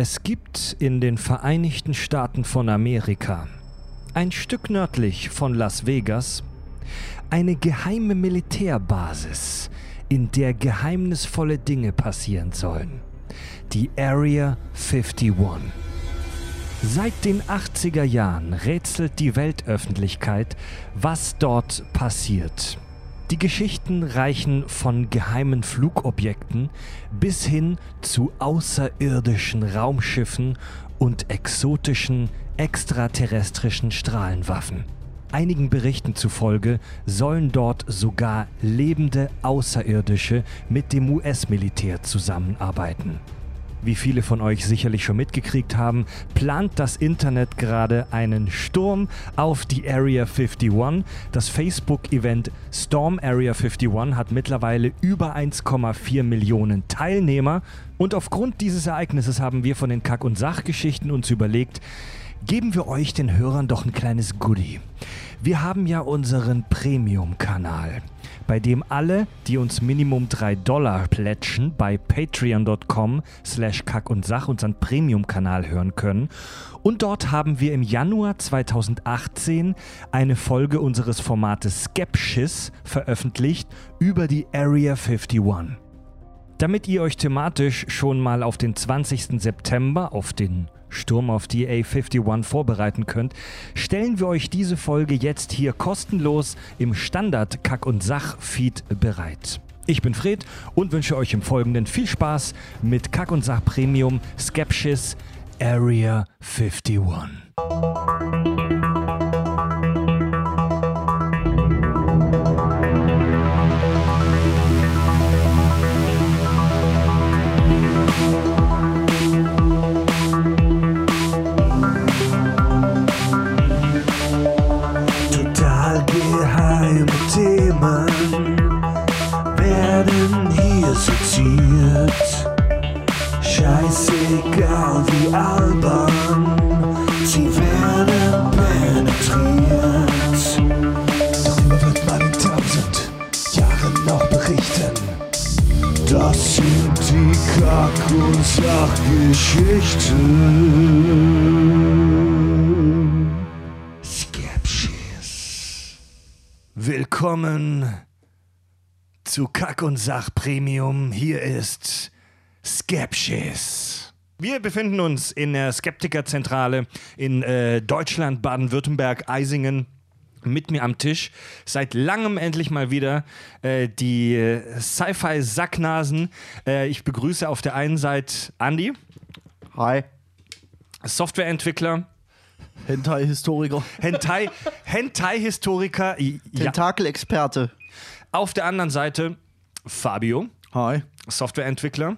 Es gibt in den Vereinigten Staaten von Amerika, ein Stück nördlich von Las Vegas, eine geheime Militärbasis, in der geheimnisvolle Dinge passieren sollen. Die Area 51. Seit den 80er Jahren rätselt die Weltöffentlichkeit, was dort passiert. Die Geschichten reichen von geheimen Flugobjekten bis hin zu außerirdischen Raumschiffen und exotischen extraterrestrischen Strahlenwaffen. Einigen Berichten zufolge sollen dort sogar lebende Außerirdische mit dem US-Militär zusammenarbeiten. Wie viele von euch sicherlich schon mitgekriegt haben, plant das Internet gerade einen Sturm auf die Area 51. Das Facebook-Event Storm Area 51 hat mittlerweile über 1,4 Millionen Teilnehmer. Und aufgrund dieses Ereignisses haben wir von den Kack- und Sachgeschichten uns überlegt, geben wir euch den Hörern doch ein kleines Goodie. Wir haben ja unseren Premium-Kanal, bei dem alle, die uns Minimum 3 Dollar plätschen, bei patreon.com slash kack und sach unseren Premium-Kanal hören können. Und dort haben wir im Januar 2018 eine Folge unseres Formates Skepsis veröffentlicht über die Area 51. Damit ihr euch thematisch schon mal auf den 20. September, auf den Sturm auf die A51 vorbereiten könnt, stellen wir euch diese Folge jetzt hier kostenlos im Standard Kack- und Sach-Feed bereit. Ich bin Fred und wünsche euch im Folgenden viel Spaß mit Kack- und Sach Premium Skepsis Area 51. Themen werden hier seziert. Scheißegal wie albern, sie werden penetriert. Darüber wird man in tausend Jahren noch berichten. Das sind die Kack- und Sachgeschichten. Willkommen zu Kack und Sach Premium. Hier ist Skepsis. Wir befinden uns in der Skeptikerzentrale in äh, Deutschland, Baden-Württemberg, Eisingen. Mit mir am Tisch seit langem endlich mal wieder äh, die äh, Sci-Fi-Sacknasen. Äh, ich begrüße auf der einen Seite Andy, Hi. Softwareentwickler, Hentai-Historiker. Hentai, Hentai-Historiker. Ja. Tentakelexperte. Auf der anderen Seite Fabio, Hi. Softwareentwickler,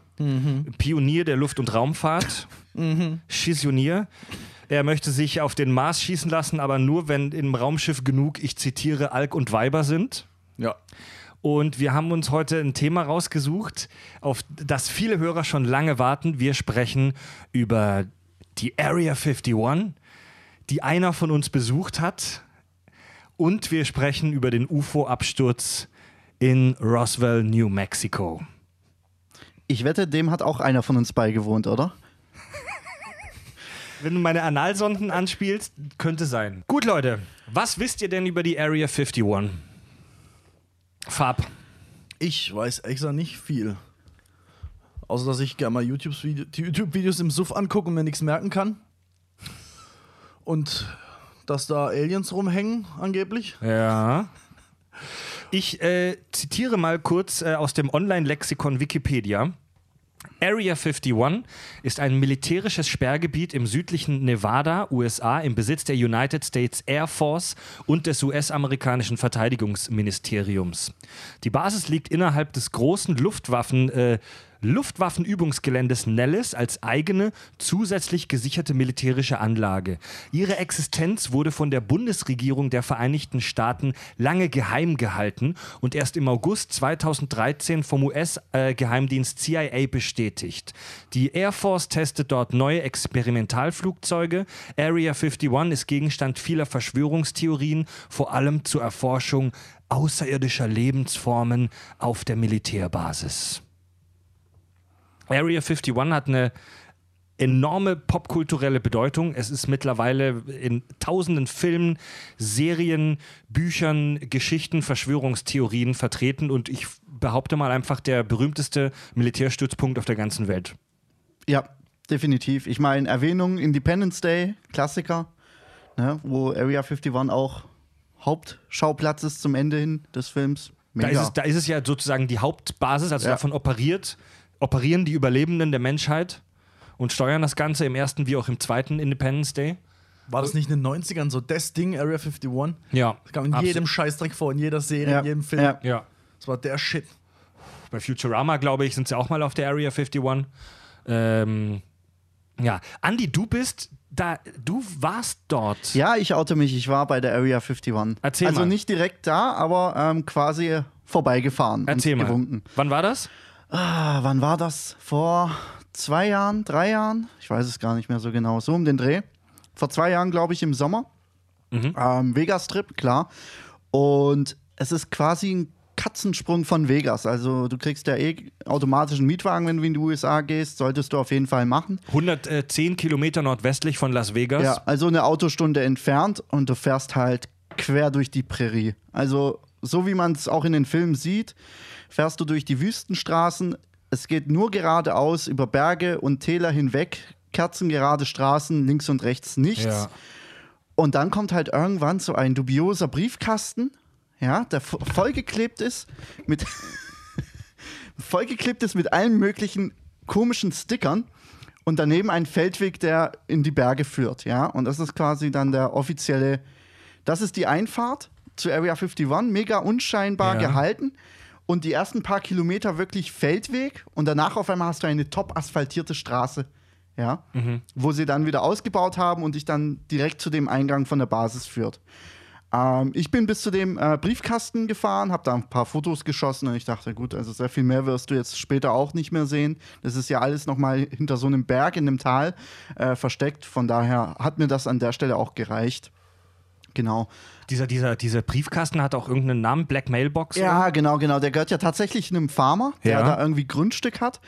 Pionier der Luft- und Raumfahrt, Schissionier. Er möchte sich auf den Mars schießen lassen, aber nur, wenn im Raumschiff genug, ich zitiere, Alk und Weiber sind. Ja. Und wir haben uns heute ein Thema rausgesucht, auf das viele Hörer schon lange warten. Wir sprechen über die Area 51, die einer von uns besucht hat. Und wir sprechen über den UFO-Absturz in Roswell, New Mexico. Ich wette, dem hat auch einer von uns beigewohnt, oder? Wenn du meine Analsonden anspielst, könnte sein. Gut, Leute, was wisst ihr denn über die Area 51? Fab. Ich weiß extra nicht viel. Außer, dass ich gerne mal YouTube-Videos im Suff angucke und mir nichts merken kann. Und dass da Aliens rumhängen, angeblich. Ja. Ich äh, zitiere mal kurz äh, aus dem Online-Lexikon Wikipedia. Area 51 ist ein militärisches Sperrgebiet im südlichen Nevada, USA, im Besitz der United States Air Force und des US-amerikanischen Verteidigungsministeriums. Die Basis liegt innerhalb des großen Luftwaffen, äh, Luftwaffenübungsgeländes Nellis als eigene, zusätzlich gesicherte militärische Anlage. Ihre Existenz wurde von der Bundesregierung der Vereinigten Staaten lange geheim gehalten und erst im August 2013 vom US-Geheimdienst CIA bestätigt. Die Air Force testet dort neue Experimentalflugzeuge. Area 51 ist Gegenstand vieler Verschwörungstheorien, vor allem zur Erforschung außerirdischer Lebensformen auf der Militärbasis. Area 51 hat eine enorme popkulturelle Bedeutung. Es ist mittlerweile in tausenden Filmen, Serien, Büchern, Geschichten, Verschwörungstheorien vertreten und ich behaupte mal einfach der berühmteste Militärstützpunkt auf der ganzen Welt. Ja, definitiv. Ich meine, Erwähnung Independence Day, Klassiker, ne, wo Area 51 auch Hauptschauplatz ist zum Ende hin des Films. Da ist, es, da ist es ja sozusagen die Hauptbasis, also Ja. davon operiert, operieren die Überlebenden der Menschheit und steuern das Ganze im ersten wie auch im zweiten Independence Day. War das nicht in den 90ern so das Ding, Area 51? Ja. Das kam in Absolut. jedem Scheißdreck vor, in jeder Serie, Ja. in jedem Film. Ja. Ja. Das war der Shit. Bei Futurama, glaube ich, sind sie auch mal auf der Area 51. Ähm, ja. Andi, du bist da, du warst dort. Ja, ich oute mich, ich war bei der Area 51. Erzähl also mal. nicht direkt da, aber ähm, quasi vorbeigefahren. und Erzähl mal. gewunken. Wann war das? Ah, wann war das? Vor zwei Jahren, drei Jahren? Ich weiß es gar nicht mehr so genau. So um den Dreh. Vor zwei Jahren, glaube ich, im Sommer. Ähm, Vegas-Trip, klar. Und es ist quasi ein Katzensprung von Vegas. Also du kriegst ja eh automatisch einen Mietwagen, wenn du in die USA gehst. Solltest du auf jeden Fall machen. 110 Kilometer nordwestlich von Las Vegas. Ja, also eine Autostunde entfernt und du fährst halt quer durch die Prärie. Also so wie man es auch in den Filmen sieht, fährst du durch die Wüstenstraßen. Es geht nur geradeaus über Berge und Täler hinweg, kerzengerade Straßen, links und rechts nichts. Ja. Und dann kommt halt irgendwann so ein dubioser Briefkasten, ja, der vo- vollgeklebt ist mit vollgeklebt ist mit allen möglichen komischen Stickern und daneben ein Feldweg, der in die Berge führt, ja. Und das ist quasi dann der offizielle, das ist die Einfahrt zu Area 51, mega unscheinbar Ja. gehalten. Und die ersten paar Kilometer wirklich Feldweg und danach auf einmal hast du eine top asphaltierte Straße, ja, wo sie dann wieder ausgebaut haben und dich dann direkt zu dem Eingang von der Basis führt. Ähm, ich bin bis zu dem äh, Briefkasten gefahren, habe da ein paar Fotos geschossen und ich dachte, gut, also sehr viel mehr wirst du jetzt später auch nicht mehr sehen. Das ist ja alles nochmal hinter so einem Berg in einem Tal äh, versteckt. Von daher hat mir das an der Stelle auch gereicht. Genau. Dieser, dieser, dieser Briefkasten hat auch irgendeinen Namen, Black Mailbox. oder? Ja, genau, genau. Der gehört ja tatsächlich einem Farmer, der Ja. da irgendwie Grundstück hat.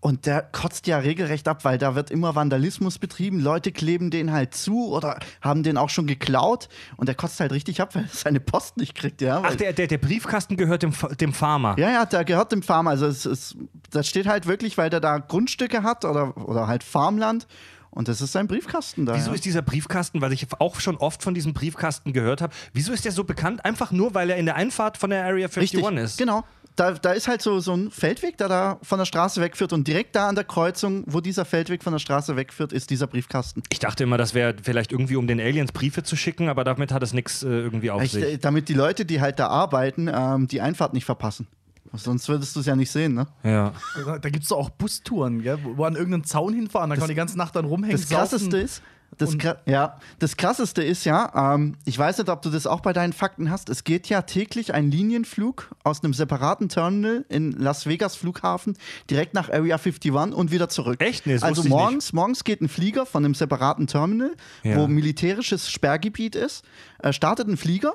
Und der kotzt ja regelrecht ab, weil da wird immer Vandalismus betrieben. Leute kleben den halt zu oder haben den auch schon geklaut. Und der kotzt halt richtig ab, weil er seine Post nicht kriegt. Ja, Ach, der, der, der Briefkasten gehört dem, dem Farmer. Ja, ja, der gehört dem Farmer. Also es ist, das steht halt wirklich, weil der da Grundstücke hat oder, oder halt Farmland. Und das ist sein Briefkasten da. Wieso ja. ist dieser Briefkasten, weil ich auch schon oft von diesem Briefkasten gehört habe, wieso ist der so bekannt? Einfach nur, weil er in der Einfahrt von der Area 51 Richtig, ist. genau. Da, da ist halt so, so ein Feldweg, der da von der Straße wegführt. Und direkt da an der Kreuzung, wo dieser Feldweg von der Straße wegführt, ist dieser Briefkasten. Ich dachte immer, das wäre vielleicht irgendwie, um den Aliens Briefe zu schicken, aber damit hat es nichts äh, irgendwie auf Echt, sich. äh, damit die Leute, die halt da arbeiten, ähm, die Einfahrt nicht verpassen. Sonst würdest du es ja nicht sehen, ne? Ja. Da, da gibt es doch auch Bustouren, gell, wo an irgendeinen Zaun hinfahren, da kann man die ganze Nacht dann rumhängen. Das krasseste ist, das, ja, das krasseste ist ja, ähm, ich weiß nicht, ob du das auch bei deinen Fakten hast, es geht ja täglich ein Linienflug aus einem separaten Terminal in Las Vegas Flughafen direkt nach Area 51 und wieder zurück. Echt? Nee, das also wusste ich nicht. morgens, morgens geht ein Flieger von einem separaten Terminal, Ja. wo militärisches Sperrgebiet ist, äh, startet ein Flieger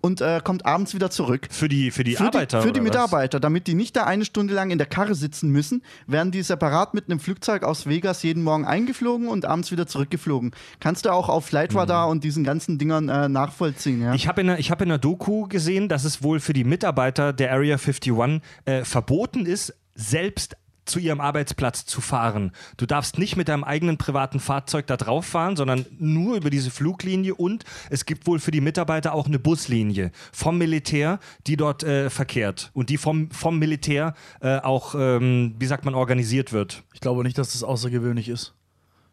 und äh, kommt abends wieder zurück. Für die, für die Für Arbeiter. die, für die oder was? Mitarbeiter, damit die nicht da eine Stunde lang in der Karre sitzen müssen, werden die separat mit einem Flugzeug aus Vegas jeden Morgen eingeflogen und abends wieder zurückgeflogen. Kannst du auch auf Flightradar und diesen ganzen Dingern äh, nachvollziehen, ja? Mhm. Ich habe in, hab in einer Doku gesehen, dass es wohl für die Mitarbeiter der Area 51 äh, verboten ist, selbst zu ihrem Arbeitsplatz zu fahren. Du darfst nicht mit deinem eigenen privaten Fahrzeug da drauf fahren, sondern nur über diese Fluglinie und es gibt wohl für die Mitarbeiter auch eine Buslinie vom Militär, die dort äh, verkehrt und die vom, vom Militär äh, auch, ähm, wie sagt man, organisiert wird. Ich glaube nicht, dass das außergewöhnlich ist.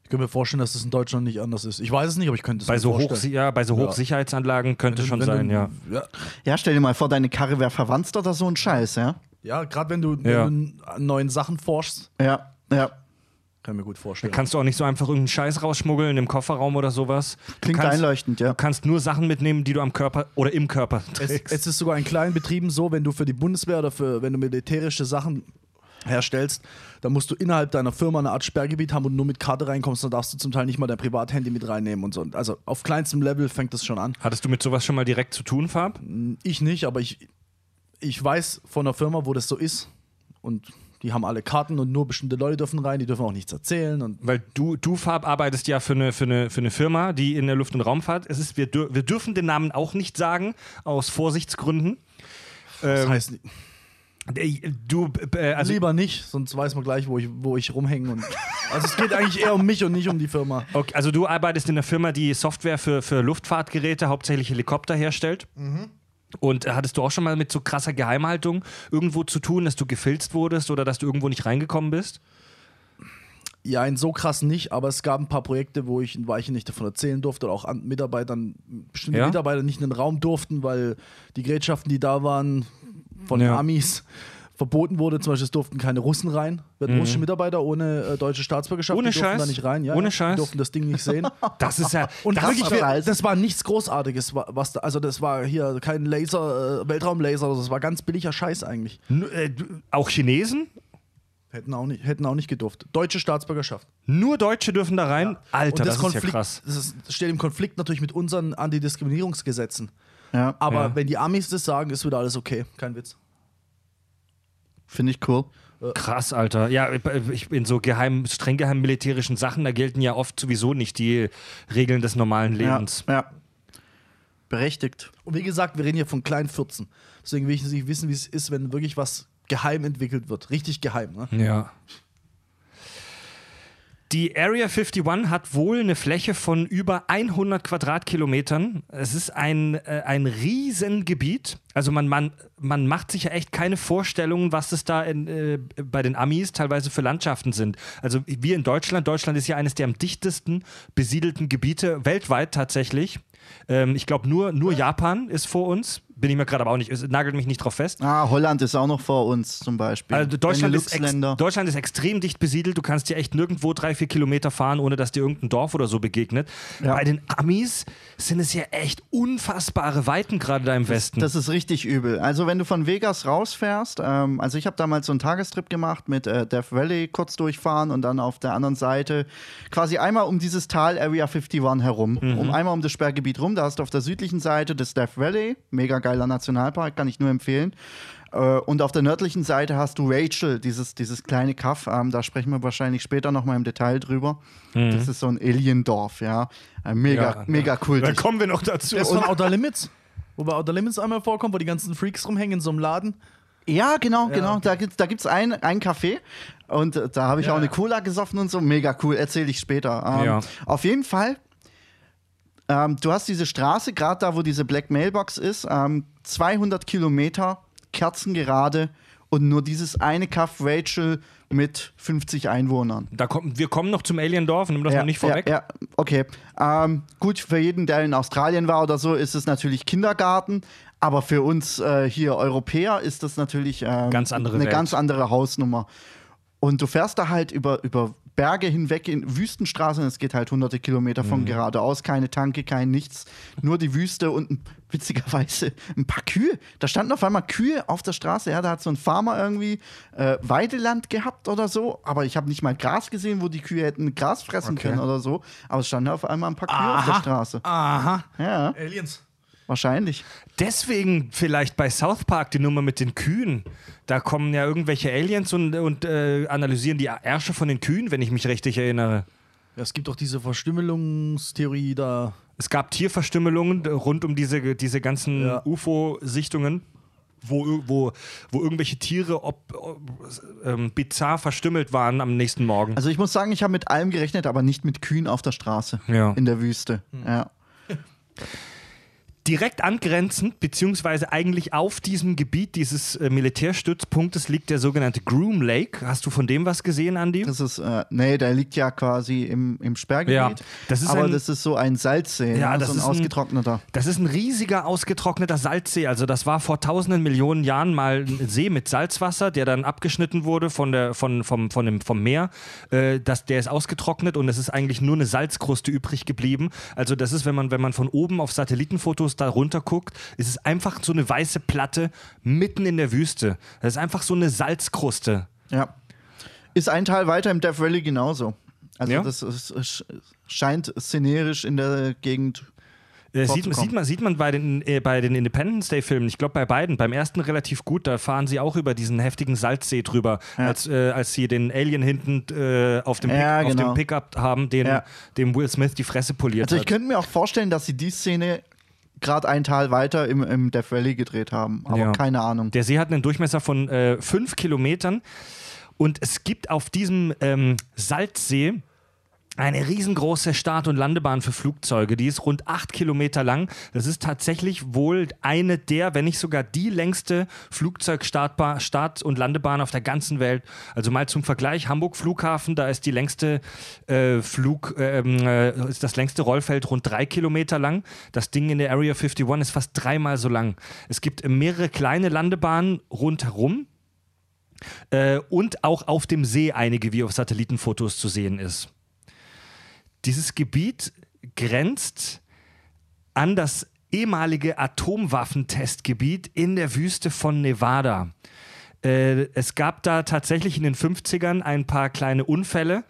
Ich könnte mir vorstellen, dass das in Deutschland nicht anders ist. Ich weiß es nicht, aber ich könnte es Bei mir so, Hoch, vorstellen. ja, bei so Ja. Hochsicherheitsanlagen könnte Wenn schon wenn sein, du, ja. ja. ja, stell dir mal vor, deine Karre wäre verwandt oder so ein Scheiß, ja? Ja, gerade wenn du, Ja. wenn du an neuen Sachen forschst, Ja, ja. kann ich mir gut vorstellen. Kannst du auch nicht so einfach irgendeinen Scheiß rausschmuggeln im Kofferraum oder sowas. Du Klingt kannst, einleuchtend, ja. Du kannst nur Sachen mitnehmen, die du am Körper oder im Körper es, trägst. es ist sogar in kleinen Betrieben so, wenn du für die Bundeswehr oder für, wenn du militärische Sachen herstellst, dann musst du innerhalb deiner Firma eine Art Sperrgebiet haben und nur mit Karte reinkommst, dann darfst du zum Teil nicht mal dein Privathandy mit reinnehmen und so. Also auf kleinstem Level fängt das schon an. Hattest du mit sowas schon mal direkt zu tun, Fab? Ich nicht, aber ich, ich weiß von einer Firma, wo das so ist und Die haben alle Karten und nur bestimmte Leute dürfen rein, die dürfen auch nichts erzählen. Und Weil du, du Farb, arbeitest ja für eine, für, eine, für eine Firma, die in der Luft- und Raumfahrt. Es ist, wir, dür wir dürfen den Namen auch nicht sagen, aus Vorsichtsgründen. das Ähm, heißt, äh, du, äh, also lieber nicht, sonst weiß man gleich, wo ich, wo ich rumhänge. Und, also es geht eigentlich eher um mich und nicht um die Firma. Okay, also du arbeitest in einer Firma, die Software für, für Luftfahrtgeräte, hauptsächlich Helikopter herstellt. Und äh, hattest du auch schon mal mit so krasser Geheimhaltung irgendwo zu tun, dass du gefilzt wurdest oder dass du irgendwo nicht reingekommen bist? Ja, in so krass nicht, aber es gab ein paar Projekte, wo ich in Weichen nicht davon erzählen durfte oder auch an Mitarbeitern, bestimmte Ja? Mitarbeiter nicht in den Raum durften, weil die Gerätschaften, die da waren, von Ja. den Amis verboten wurde. Zum Beispiel, es durften keine Russen rein. Wir hatten russische Mitarbeiter ohne äh, deutsche Staatsbürgerschaft. Mhm. Ohne die durften Scheiß? da nicht rein. Ja, Ohne ja, Scheiß? Die durften das Ding nicht sehen. Das ist ja. Und das wir, scheiße. das war nichts Großartiges, wa- was da, also das war hier kein Laser, äh, Weltraumlaser, oder so. das war ganz billiger Scheiß eigentlich. N- äh, auch Chinesen? Hätten auch nicht, hätten auch nicht gedurft. Deutsche Staatsbürgerschaft. Nur Deutsche dürfen da rein? Alter, Und das, Konflikt, ist ja krass. Das, ist, das steht im Konflikt natürlich mit unseren Antidiskriminierungsgesetzen. Ja, Aber Ja. wenn die Amis das sagen, ist wieder alles okay. Kein Witz. Finde ich cool. Krass, Alter. Ja, ich in so geheim, streng geheim militärischen Sachen, da gelten ja oft sowieso nicht die Regeln des normalen Ja, Lebens. ja. Berechtigt. Und wie gesagt, wir reden hier von kleinen 14. Deswegen will ich nicht wissen, wie es ist, wenn wirklich was geheim entwickelt wird. Richtig geheim. Ne? Ja. Die Area 51 hat wohl eine Fläche von über 100 Quadratkilometern. Es ist ein, äh, ein Riesengebiet. Also man, man, man macht sich ja echt keine Vorstellungen, was es da in, äh, bei den Amis teilweise für Landschaften sind. Also wir in Deutschland, Deutschland ist ja eines der am dichtesten besiedelten Gebiete weltweit tatsächlich. Ähm, ich glaube, nur, nur Japan ist vor uns. Bin ich mir gerade aber auch nicht, es nagelt mich nicht drauf fest. Ah, Holland ist auch noch vor uns zum Beispiel. Also Deutschland ist. Deutschland ist extrem dicht besiedelt. Du kannst dir echt nirgendwo drei, vier Kilometer fahren, ohne dass dir irgendein Dorf oder so begegnet. Ja. Bei den Amis sind es ja echt unfassbare Weiten gerade da im Westen. Das ist richtig übel. Also wenn du von Vegas rausfährst, ähm, also ich habe damals so einen Tagestrip gemacht mit äh, Death Valley kurz durchfahren und dann auf der anderen Seite quasi einmal um dieses Tal Area 51 herum, um einmal um das Sperrgebiet rum. Da hast du auf der südlichen Seite das Death Valley, mega geiler Nationalpark, kann ich nur empfehlen. Äh, Und auf der nördlichen Seite hast du Rachel, dieses, dieses kleine Kaff. Ähm, da sprechen wir wahrscheinlich später noch mal im Detail drüber. Das ist so ein Alien-Dorf, ja. Äh, mega, Ja, mega cool. Da kommen wir noch dazu. Das ist von Outer Limits. Wo bei Outer Limits einmal vorkommt, wo die ganzen Freaks rumhängen in so einem Laden. Ja, genau, Ja, genau. okay. Da gibt's da gibt's ein, ein Café und äh, da habe ich Ja, auch eine. Cola gesoffen und so. Mega cool, erzähle ich später. Ähm, Ja. Auf jeden Fall, ähm, du hast diese Straße, gerade da, wo diese Black Mailbox ist, ähm, 200 Kilometer, kerzengerade und nur dieses eine Kaff Rachel mit 50 Einwohnern. da kommt, wir kommen noch zum Aliendorf, nimm das noch nicht vorweg. Ja, ja okay. Ähm, gut, für jeden, der in Australien war oder so, ist es natürlich Kindergarten. Aber für uns äh, hier Europäer ist das natürlich ähm, Ganz eine Welt. ganz andere Hausnummer. Und du fährst da halt über, über Berge hinweg in Wüstenstraßen. Es geht halt hunderte Kilometer von Mhm. geradeaus. Keine Tanke, kein nichts. Nur die Wüste und ein- witzigerweise ein paar Kühe. Da standen auf einmal Kühe auf der Straße. Ja, da hat so ein Farmer irgendwie äh, Weideland gehabt oder so. Aber ich habe nicht mal Gras gesehen, wo die Kühe hätten Gras fressen Okay. können oder so. Aber es standen auf einmal ein paar Kühe auf der Straße. Aha. Ja, Aliens. Wahrscheinlich. Deswegen vielleicht bei South Park die Nummer mit den Kühen. Da kommen ja irgendwelche Aliens und, und äh, analysieren die Ärsche von den Kühen, wenn ich mich richtig erinnere. Ja, es gibt doch diese Verstümmelungstheorie da. Es gab Tierverstümmelungen rund um diese, diese ganzen Ja. UFO-Sichtungen, wo, wo, wo irgendwelche Tiere ob, ob, ähm, bizarr verstümmelt waren am nächsten Morgen. Also ich muss sagen, ich habe mit allem gerechnet, aber nicht mit Kühen auf der Straße. Ja. In der Wüste. Ja. Direkt angrenzend, beziehungsweise eigentlich auf diesem Gebiet dieses äh, Militärstützpunktes liegt der sogenannte Groom Lake. Hast du von dem was gesehen, Andy? Das ist, äh, nee, der liegt ja quasi im, im Sperrgebiet. Ja, das ist aber ein- das ist so ein Salzsee, Ja, ja, das so ein ist ein- ausgetrockneter. Das ist ein riesiger, ausgetrockneter Salzsee. Also das war vor tausenden Millionen Jahren mal ein See mit Salzwasser, der dann abgeschnitten wurde von der, von, vom, von dem, vom Meer. Äh, das, der ist ausgetrocknet und es ist eigentlich nur eine Salzkruste übrig geblieben. Also das ist, wenn man, wenn man von oben auf Satellitenfotos da runter guckt, ist es einfach so eine weiße Platte mitten in der Wüste. Das ist einfach so eine Salzkruste. Ja. Ist ein Teil weiter im Death Valley genauso. Also Ja? das ist, scheint szenerisch in der Gegend Äh, sieht, sieht, man, sieht man bei den, äh, bei den Independence Day-Filmen, ich glaube bei beiden, beim ersten relativ gut, da fahren sie auch über diesen heftigen Salzsee drüber, Ja. als, äh, als sie den Alien hinten äh, auf, dem Pick, Ja, auf genau. dem Pickup haben, den, Ja. dem Will Smith die Fresse poliert Also ich hat. könnte mir auch vorstellen, dass sie die Szene gerade ein Tal weiter im, im Death Valley gedreht haben. Aber Ja. keine Ahnung. Der See hat einen Durchmesser von äh, fünf Kilometern und es gibt auf diesem ähm, Salzsee eine riesengroße Start- und Landebahn für Flugzeuge. Die ist rund acht Kilometer lang. Das ist tatsächlich wohl eine der, wenn nicht sogar die längste Flugzeugstartbahn Start- und Landebahn auf der ganzen Welt. Also mal zum Vergleich: Hamburg Flughafen, da ist die längste äh, Flug, ähm, äh, ist das längste Rollfeld rund drei Kilometer lang. Das Ding in der Area 51 ist fast dreimal so lang. Es gibt mehrere kleine Landebahnen rundherum. Äh, und auch auf dem See einige, wie auf Satellitenfotos zu sehen ist. Dieses Gebiet grenzt an das ehemalige Atomwaffentestgebiet in der Wüste von Nevada. Äh, es gab da tatsächlich in den 50ern ein paar kleine Unfälle,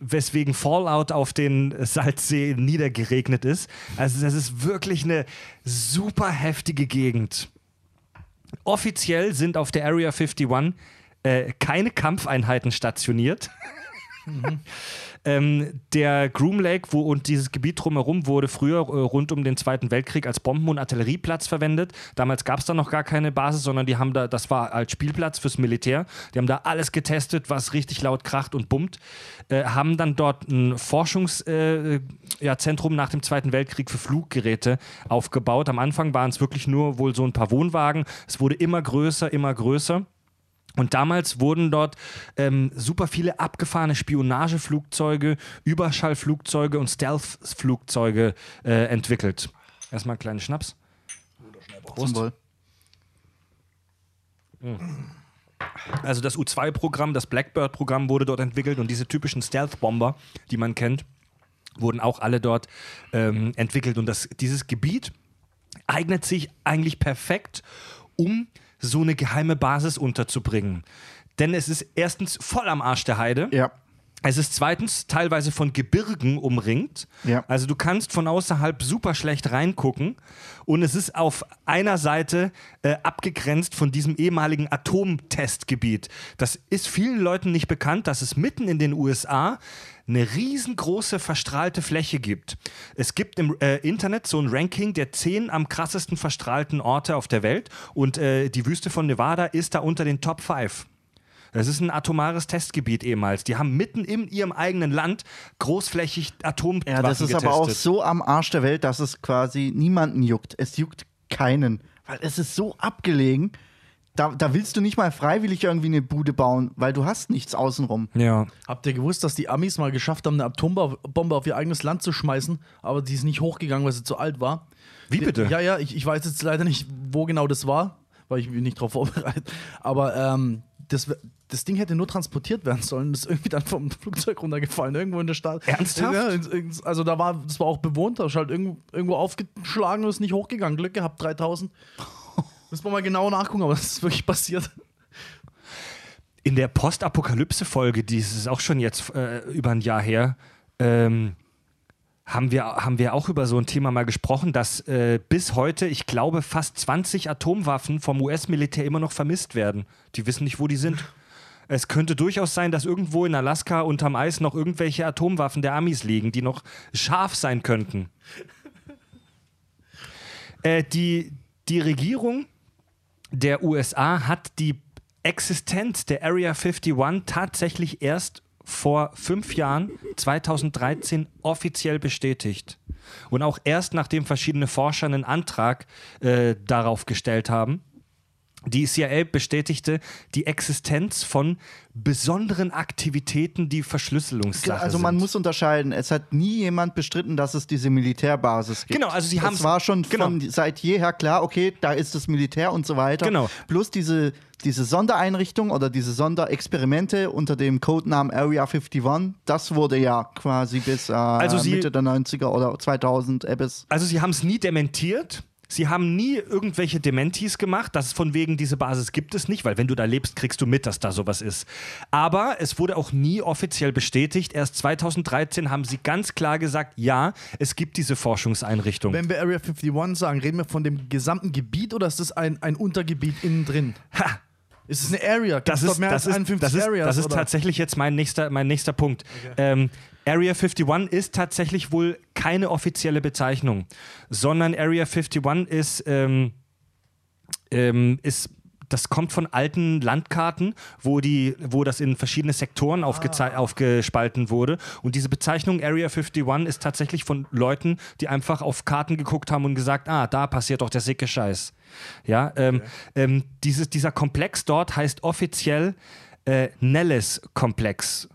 weswegen Fallout auf den Salzsee niedergeregnet ist. Also das ist wirklich eine super heftige Gegend. Offiziell sind auf der Area 51 äh, keine Kampfeinheiten stationiert. ähm, der Groom Lake wo, und dieses Gebiet drumherum wurde früher äh, rund um den Zweiten Weltkrieg als Bomben- und Artillerieplatz verwendet. Damals gab es da noch gar keine Basis, sondern die haben da, das war als Spielplatz fürs Militär. Die haben da alles getestet, was richtig laut kracht und bummt. Äh, haben dann dort ein Forschungszentrum äh, ja, Zentrum nach dem Zweiten Weltkrieg für Fluggeräte aufgebaut. Am Anfang waren es wirklich nur wohl so ein paar Wohnwagen. Es wurde immer größer, immer größer. Und damals wurden dort ähm, super viele abgefahrene Spionageflugzeuge, Überschallflugzeuge und Stealth-Flugzeuge äh, entwickelt. Erstmal einen kleinen Schnaps. Zum Wohl. Also das U-2-Programm, das Blackbird-Programm wurde dort entwickelt und diese typischen Stealth-Bomber, die man kennt, wurden auch alle dort ähm, entwickelt. Und das, dieses Gebiet eignet sich eigentlich perfekt, um so eine geheime Basis unterzubringen. Denn es ist erstens voll am Arsch der Heide. Ja. Es ist zweitens teilweise von Gebirgen umringt. Ja. Also du kannst von außerhalb super schlecht reingucken. Und es ist auf einer Seite äh, abgegrenzt von diesem ehemaligen Atomtestgebiet. Das ist vielen Leuten nicht bekannt, dass es mitten in den USA eine riesengroße verstrahlte Fläche gibt. Es gibt im äh, Internet so ein Ranking der zehn am krassesten verstrahlten Orte auf der Welt und äh, die Wüste von Nevada ist da unter den Top 5. Das ist ein atomares Testgebiet ehemals. Die haben mitten in ihrem eigenen Land großflächig Atomwaffen Ja, das ist getestet. aber auch so am Arsch der Welt, dass es quasi niemanden juckt. Es juckt keinen. Weil es ist so abgelegen. Da, da willst du nicht mal freiwillig irgendwie eine Bude bauen, weil du hast nichts außenrum. Ja. Habt ihr gewusst, dass die Amis mal geschafft haben, eine Atombombe auf ihr eigenes Land zu schmeißen, aber die ist nicht hochgegangen, weil sie zu alt war? Wie bitte? Ja, ja, ich, ich weiß jetzt leider nicht, wo genau das war, weil ich bin nicht darauf vorbereitet. Aber ähm, das, das Ding hätte nur transportiert werden sollen. Das ist irgendwie dann vom Flugzeug runtergefallen, irgendwo in der Stadt. Ernsthaft? Ja, also da war, das war auch bewohnt, da ist halt irgendwo, irgendwo aufgeschlagen und ist nicht hochgegangen. Glück gehabt, 3000. Müssen wir mal genau nachgucken, aber das ist wirklich passiert. In der Postapokalypse-Folge, die ist auch schon jetzt äh, über ein Jahr her, ähm, haben, wir, haben wir auch über so ein Thema mal gesprochen, dass äh, bis heute, ich glaube, fast 20 Atomwaffen vom US-Militär immer noch vermisst werden. Die wissen nicht, wo die sind. Es könnte durchaus sein, dass irgendwo in Alaska unterm Eis noch irgendwelche Atomwaffen der Amis liegen, die noch scharf sein könnten. Äh, die, die Regierung der USA hat die Existenz der Area 51 tatsächlich erst vor fünf Jahren, 2013, offiziell bestätigt. Und auch erst nachdem verschiedene Forscher einen Antrag äh, darauf gestellt haben. Die CIA bestätigte die Existenz von besonderen Aktivitäten, die Verschlüsselungssache Also man sind. muss unterscheiden. Es hat nie jemand bestritten, dass es diese Militärbasis gibt. Genau, also sie haben's- Es war schon genau. von seit jeher klar, okay, da ist das Militär und so weiter. Genau. Bloß diese, diese Sondereinrichtung oder diese Sonderexperimente unter dem Codenamen Area 51, das wurde ja quasi bis äh, Also sie- Mitte der 90er oder 2000 Abyss. Also sie haben es nie dementiert. Sie haben nie irgendwelche Dementis gemacht, dass von wegen diese Basis gibt es nicht, weil wenn du da lebst, kriegst du mit, dass da sowas ist. Aber es wurde auch nie offiziell bestätigt. Erst 2013 haben sie ganz klar gesagt, ja, es gibt diese Forschungseinrichtung. Wenn wir Area 51 sagen, reden wir von dem gesamten Gebiet oder ist das ein, ein Untergebiet innen drin? Ha! Ist es eine Area? Gibt Das ist, mehr das, als ist, 51 das, ist, Areas? das ist oder? tatsächlich jetzt mein nächster, mein nächster Punkt. Ähm, Area 51 ist tatsächlich wohl keine offizielle Bezeichnung, sondern Area 51 ist, ähm, ähm, ist das kommt von alten Landkarten, wo, die, wo das in verschiedene Sektoren aufgezei- aufgespalten wurde. Und diese Bezeichnung Area 51 ist tatsächlich von Leuten, die einfach auf Karten geguckt haben und gesagt, ah, da passiert doch der sicke Scheiß. Ja, ähm, ähm, dieses, dieser Komplex dort heißt offiziell äh, Nellis-Komplex.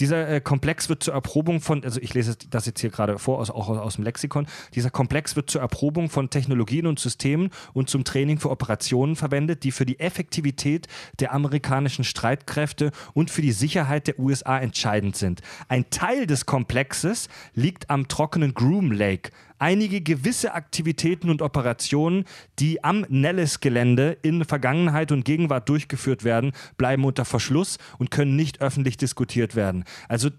Dieser äh, Komplex wird zur Erprobung von, also ich lese das jetzt hier gerade vor, aus, auch aus, aus dem Lexikon, dieser Komplex wird zur Erprobung von Technologien und Systemen und zum Training für Operationen verwendet, die für die Effektivität der amerikanischen Streitkräfte und für die Sicherheit der USA entscheidend sind. Ein Teil des Komplexes liegt am trockenen Groom Lake, einige gewisse Aktivitäten und Operationen, die am Nellis-Gelände in Vergangenheit und Gegenwart durchgeführt werden, bleiben unter Verschluss und können nicht öffentlich diskutiert werden. Also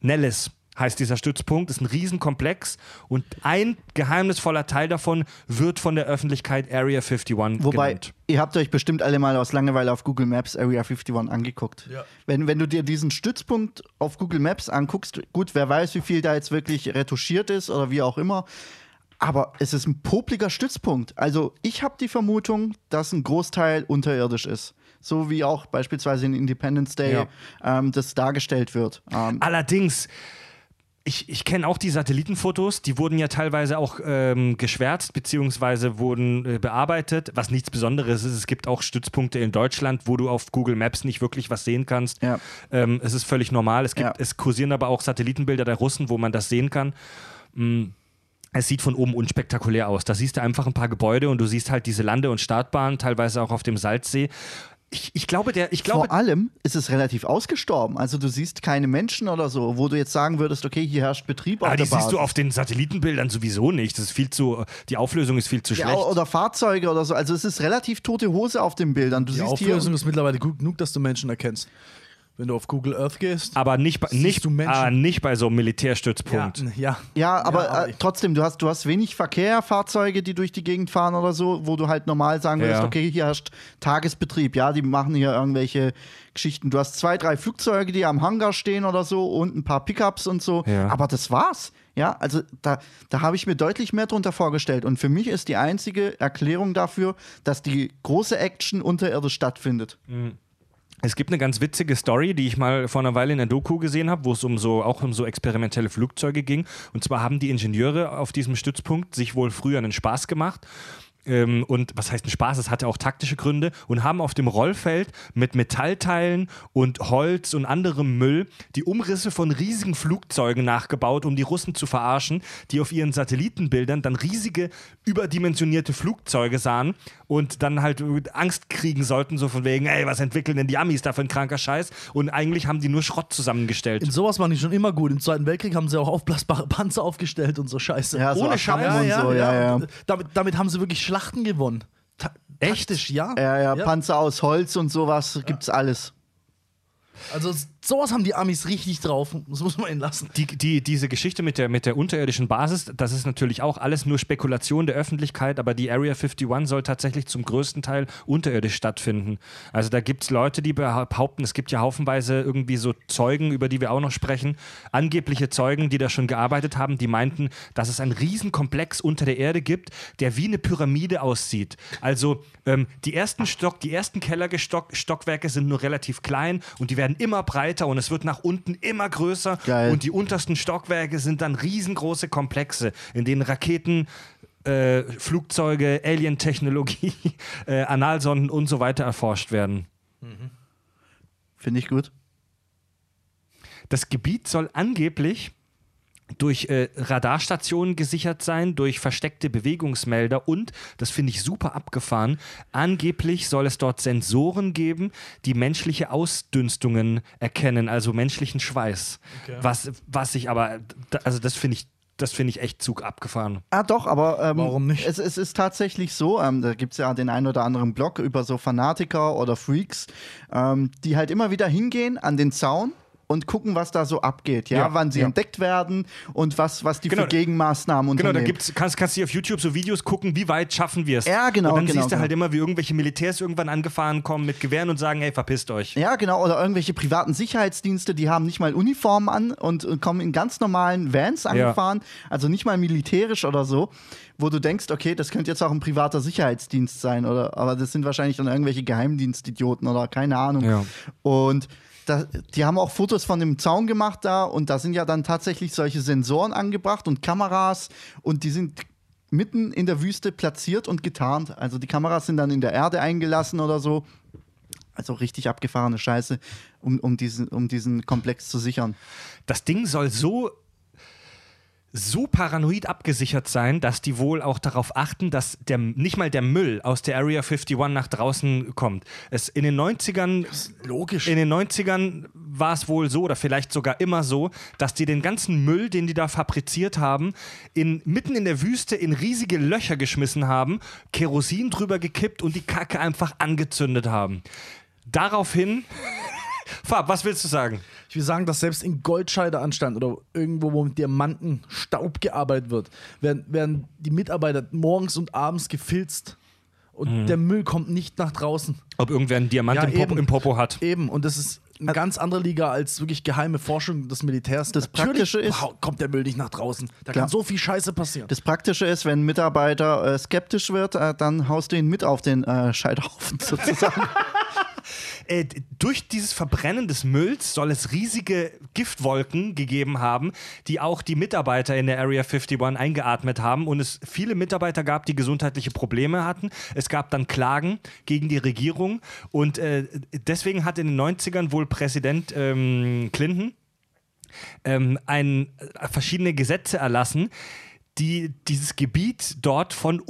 Nellis heißt dieser Stützpunkt, ist ein Riesenkomplex und ein geheimnisvoller Teil davon wird von der Öffentlichkeit Area 51 Wobei, genannt. ihr habt euch bestimmt alle mal aus Langeweile auf Google Maps Area 51 angeguckt. Ja. Wenn, wenn du dir diesen Stützpunkt auf Google Maps anguckst, gut, wer weiß, wie viel da jetzt wirklich retuschiert ist oder wie auch immer. Aber es ist ein popliger Stützpunkt. Also ich habe die Vermutung, dass ein Großteil unterirdisch ist. So wie auch beispielsweise in Independence Day Ja. ähm, das dargestellt wird. Ähm, Allerdings, ich, ich kenne auch die Satellitenfotos, die wurden ja teilweise auch ähm, geschwärzt beziehungsweise wurden äh, bearbeitet, was nichts Besonderes ist. Es gibt auch Stützpunkte in Deutschland, wo du auf Google Maps nicht wirklich was sehen kannst. Ja. Ähm, es ist völlig normal. Es, gibt, Ja. es kursieren aber auch Satellitenbilder der Russen, wo man das sehen kann. Mm. Es sieht von oben unspektakulär aus. Da siehst du einfach ein paar Gebäude und du siehst halt diese Lande- und Startbahnen, teilweise auch auf dem Salzsee. Ich, ich glaube, der, ich glaube, Vor allem ist es relativ ausgestorben. Also du siehst keine Menschen oder so, wo du jetzt sagen würdest, okay, hier herrscht Betrieb aber auf die der Basis. siehst du auf den Satellitenbildern sowieso nicht. Das ist viel zu, die Auflösung ist viel zu ja, schlecht. oder Fahrzeuge oder so. Also es ist relativ tote Hose auf den Bildern. Du Die siehst Auflösung hier. ist mittlerweile gut genug, dass du Menschen erkennst. Wenn du auf Google Earth gehst. aber nicht bei, nicht, du Menschen? aber nicht bei so einem Militärstützpunkt. Ja, ja. Ja, aber, aber äh, trotzdem, du hast, du hast wenig Verkehr, Fahrzeuge, die durch die Gegend fahren oder so, wo du halt normal sagen würdest, Ja. okay, hier herrscht Tagesbetrieb. Ja, die machen hier irgendwelche Geschichten. Du hast zwei, drei Flugzeuge, die am Hangar stehen oder so und ein paar Pickups und so. Ja. Aber das war's. Ja, also da, da habe ich mir deutlich mehr drunter vorgestellt. Und für mich ist die einzige Erklärung dafür, dass die große Action unterirdisch stattfindet. Es gibt eine ganz witzige Story, die ich mal vor einer Weile in der Doku gesehen habe, wo es um so auch um so experimentelle Flugzeuge ging. Und zwar haben die Ingenieure auf diesem Stützpunkt sich wohl früher einen Spaß gemacht. Ähm, und was heißt ein Spaß? Es hatte auch taktische Gründe und haben auf dem Rollfeld mit Metallteilen und Holz und anderem Müll die Umrisse von riesigen Flugzeugen nachgebaut, um die Russen zu verarschen, die auf ihren Satellitenbildern dann riesige, überdimensionierte Flugzeuge sahen und dann halt Angst kriegen sollten, so von wegen, ey, was entwickeln denn die Amis da für ein kranker Scheiß? Und eigentlich haben die nur Schrott zusammengestellt. In sowas waren die schon immer gut. Im Zweiten Weltkrieg haben sie auch aufblasbare Panzer aufgestellt und so Scheiße. Ja, so Ohne Attacken Scheiß. und so, ja, ja. Damit, damit haben sie wirklich Schlachten gewonnen. Ta Echt? Taktisch, ja. Ja, ja, Panzer aus Holz und sowas gibt's alles. Also sowas haben die Amis richtig drauf. Das muss man ihnen lassen. Die, die, diese Geschichte mit der, mit der unterirdischen Basis, das ist natürlich auch alles nur Spekulation der Öffentlichkeit, aber die Area 51 soll tatsächlich zum größten Teil unterirdisch stattfinden. Also da gibt es Leute, die behaupten, es gibt ja haufenweise irgendwie so Zeugen, über die wir auch noch sprechen, angebliche Zeugen, die da schon gearbeitet haben, die meinten, dass es einen Riesenkomplex unter der Erde gibt, der wie eine Pyramide aussieht. Also ähm, die ersten Stock, die ersten Kellerstockwerke sind nur relativ klein und die werden immer breiter und es wird nach unten immer größer Geil. und die untersten Stockwerke sind dann riesengroße Komplexe, in denen Raketen, äh, Flugzeuge, Alien-Technologie, äh, Analsonden und so weiter erforscht werden. Finde ich gut. Das Gebiet soll angeblich durch äh, Radarstationen gesichert sein, durch versteckte Bewegungsmelder und, das finde ich super abgefahren, angeblich soll es dort Sensoren geben, die menschliche Ausdünstungen erkennen, also menschlichen Schweiß. Was, was ich aber, also das finde ich das finde ich echt Zug abgefahren. Ah, doch, aber ähm, Warum nicht? Es, es ist tatsächlich so, ähm, da gibt es ja den einen oder anderen Blog über so Fanatiker oder Freaks, ähm, die halt immer wieder hingehen an den Zaun und gucken, was da so abgeht, ja, Ja, wann sie ja. entdeckt werden und was, was die Genau. für Gegenmaßnahmen Genau, unternehmen. da gibt's, kannst, kannst du auf YouTube so Videos gucken, wie weit schaffen wir es. Ja, genau, Und dann genau, siehst du halt genau. immer, wie irgendwelche Militärs irgendwann angefahren kommen mit Gewehren und sagen, hey, verpisst euch. Ja, genau. Oder irgendwelche privaten Sicherheitsdienste, die haben nicht mal Uniformen an und, und kommen in ganz normalen Vans angefahren. Also nicht mal militärisch oder so, wo du denkst, okay, das könnte jetzt auch ein privater Sicherheitsdienst sein. Oder, aber das sind wahrscheinlich dann irgendwelche Geheimdienstidioten oder keine Ahnung. Ja. Und da, die haben auch Fotos von dem Zaun gemacht da und da sind ja dann tatsächlich solche Sensoren angebracht und Kameras und die sind mitten in der Wüste platziert und getarnt. Also die Kameras sind dann in der Erde eingelassen oder so. Also richtig abgefahrene Scheiße, um, um, diesen, um diesen Komplex zu sichern. Das Ding soll so so paranoid abgesichert sein, dass die wohl auch darauf achten, dass der, nicht mal der Müll aus der Area 51 nach draußen kommt. Es, in den 90ern Logisch. In den 90ern war es wohl so, oder vielleicht sogar immer so, dass die den ganzen Müll, den die da fabriziert haben, in, mitten in der Wüste in riesige Löcher geschmissen haben, Kerosin drüber gekippt und die Kacke einfach angezündet haben. Daraufhin. Fab, was willst du sagen? Ich will sagen, dass selbst in Goldscheideanstand oder irgendwo, wo mit Diamanten Staub gearbeitet wird, werden, werden die Mitarbeiter morgens und abends gefilzt. Und der Müll kommt nicht nach draußen. Ob irgendwer einen Diamant Ja, im, Popo, im Popo hat. Eben, und das ist eine ganz andere Liga als wirklich geheime Forschung des Militärs. Das Praktische ist- wow, kommt der Müll nicht nach draußen. Da Klar. kann so viel Scheiße passieren. Das Praktische ist, wenn ein Mitarbeiter äh, skeptisch wird, äh, dann haust du ihn mit auf den äh, Scheiterhaufen sozusagen. Äh, durch dieses Verbrennen des Mülls soll es riesige Giftwolken gegeben haben, die auch die Mitarbeiter in der Area 51 eingeatmet haben und es viele Mitarbeiter gab, die gesundheitliche Probleme hatten. Es gab dann Klagen gegen die Regierung und äh, deswegen hat in den 90ern wohl Präsident ähm, Clinton ähm, ein, äh, verschiedene Gesetze erlassen, die dieses Gebiet dort von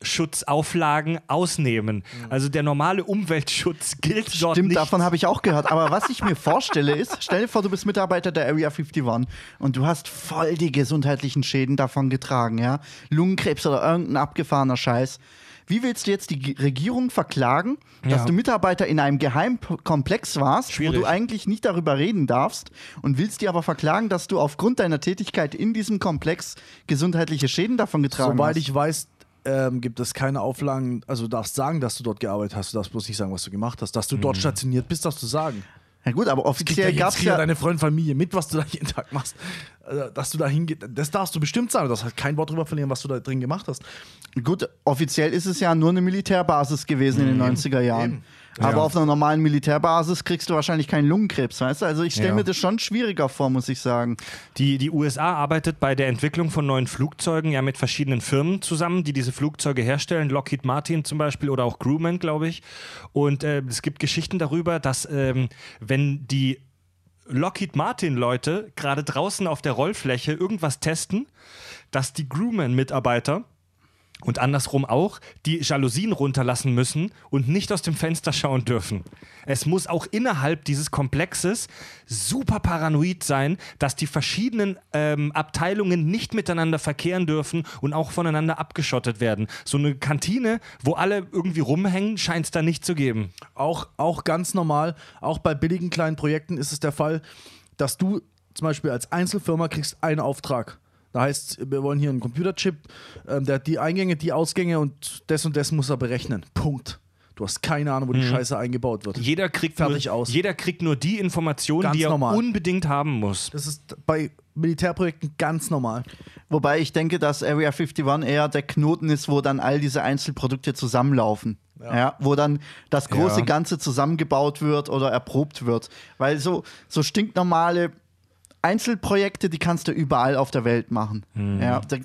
Umweltschutzauflagen ausnehmen. Also der normale Umweltschutz gilt dort Stimmt, nicht. davon habe ich auch gehört. Aber was ich mir vorstelle ist, stell dir vor, du bist Mitarbeiter der Area 51 und du hast voll die gesundheitlichen Schäden davon getragen, ja? Lungenkrebs oder irgendein abgefahrener Scheiß. Wie willst du jetzt die Regierung verklagen, dass Ja. du Mitarbeiter in einem Geheimkomplex warst, Schwierig. wo du eigentlich nicht darüber reden darfst und willst die aber verklagen, dass du aufgrund deiner Tätigkeit in diesem Komplex gesundheitliche Schäden davon getragen Soweit hast? ich weiß, ähm, gibt es keine Auflagen. Also du darfst sagen, dass du dort gearbeitet hast. Du darfst bloß nicht sagen, was du gemacht hast. Dass du dort stationiert bist, darfst du sagen. ja gut, aber offiziell gab es ja deine Freundin, Familie mit, was du da jeden Tag machst. Äh, Dass du da hingehst, das darfst du bestimmt sagen. Du darfst halt kein Wort drüber verlieren, was du da drin gemacht hast. Gut, offiziell ist es ja nur eine Militärbasis gewesen in den 90er Jahren. Eben. Aber Ja. auf einer normalen Militärbasis kriegst du wahrscheinlich keinen Lungenkrebs, weißt du? Also ich stelle Ja. mir das schon schwieriger vor, muss ich sagen. Die, die USA arbeitet bei der Entwicklung von neuen Flugzeugen ja mit verschiedenen Firmen zusammen, die diese Flugzeuge herstellen. Lockheed Martin zum Beispiel oder auch Grumman, glaube ich. Und äh, es gibt Geschichten darüber, dass ähm, wenn die Lockheed Martin-Leute gerade draußen auf der Rollfläche irgendwas testen, dass die Grumman-Mitarbeiter und andersrum auch, die Jalousien runterlassen müssen und nicht aus dem Fenster schauen dürfen. Es muss auch innerhalb dieses Komplexes super paranoid sein, dass die verschiedenen ähm, Abteilungen nicht miteinander verkehren dürfen und auch voneinander abgeschottet werden. So eine Kantine, wo alle irgendwie rumhängen, scheint es da nicht zu geben. Auch, auch ganz normal, auch bei billigen kleinen Projekten ist es der Fall, dass du zum Beispiel als Einzelfirma kriegst einen Auftrag. Da heißt, wir wollen hier einen Computerchip, ähm, der hat die Eingänge, die Ausgänge und das und das muss er berechnen. Punkt. Du hast keine Ahnung, wo die Scheiße eingebaut wird. Jeder kriegt, Fertig nur, aus. jeder kriegt nur die Informationen, Ganz die er normal. unbedingt haben muss. Das ist bei Militärprojekten ganz normal. Wobei ich denke, dass Area 51 eher der Knoten ist, wo dann all diese Einzelprodukte zusammenlaufen. Ja. wo dann das große Ja. Ganze zusammengebaut wird oder erprobt wird. Weil so, so stinknormale Einzelprojekte, die kannst du überall auf der Welt machen. Ja, da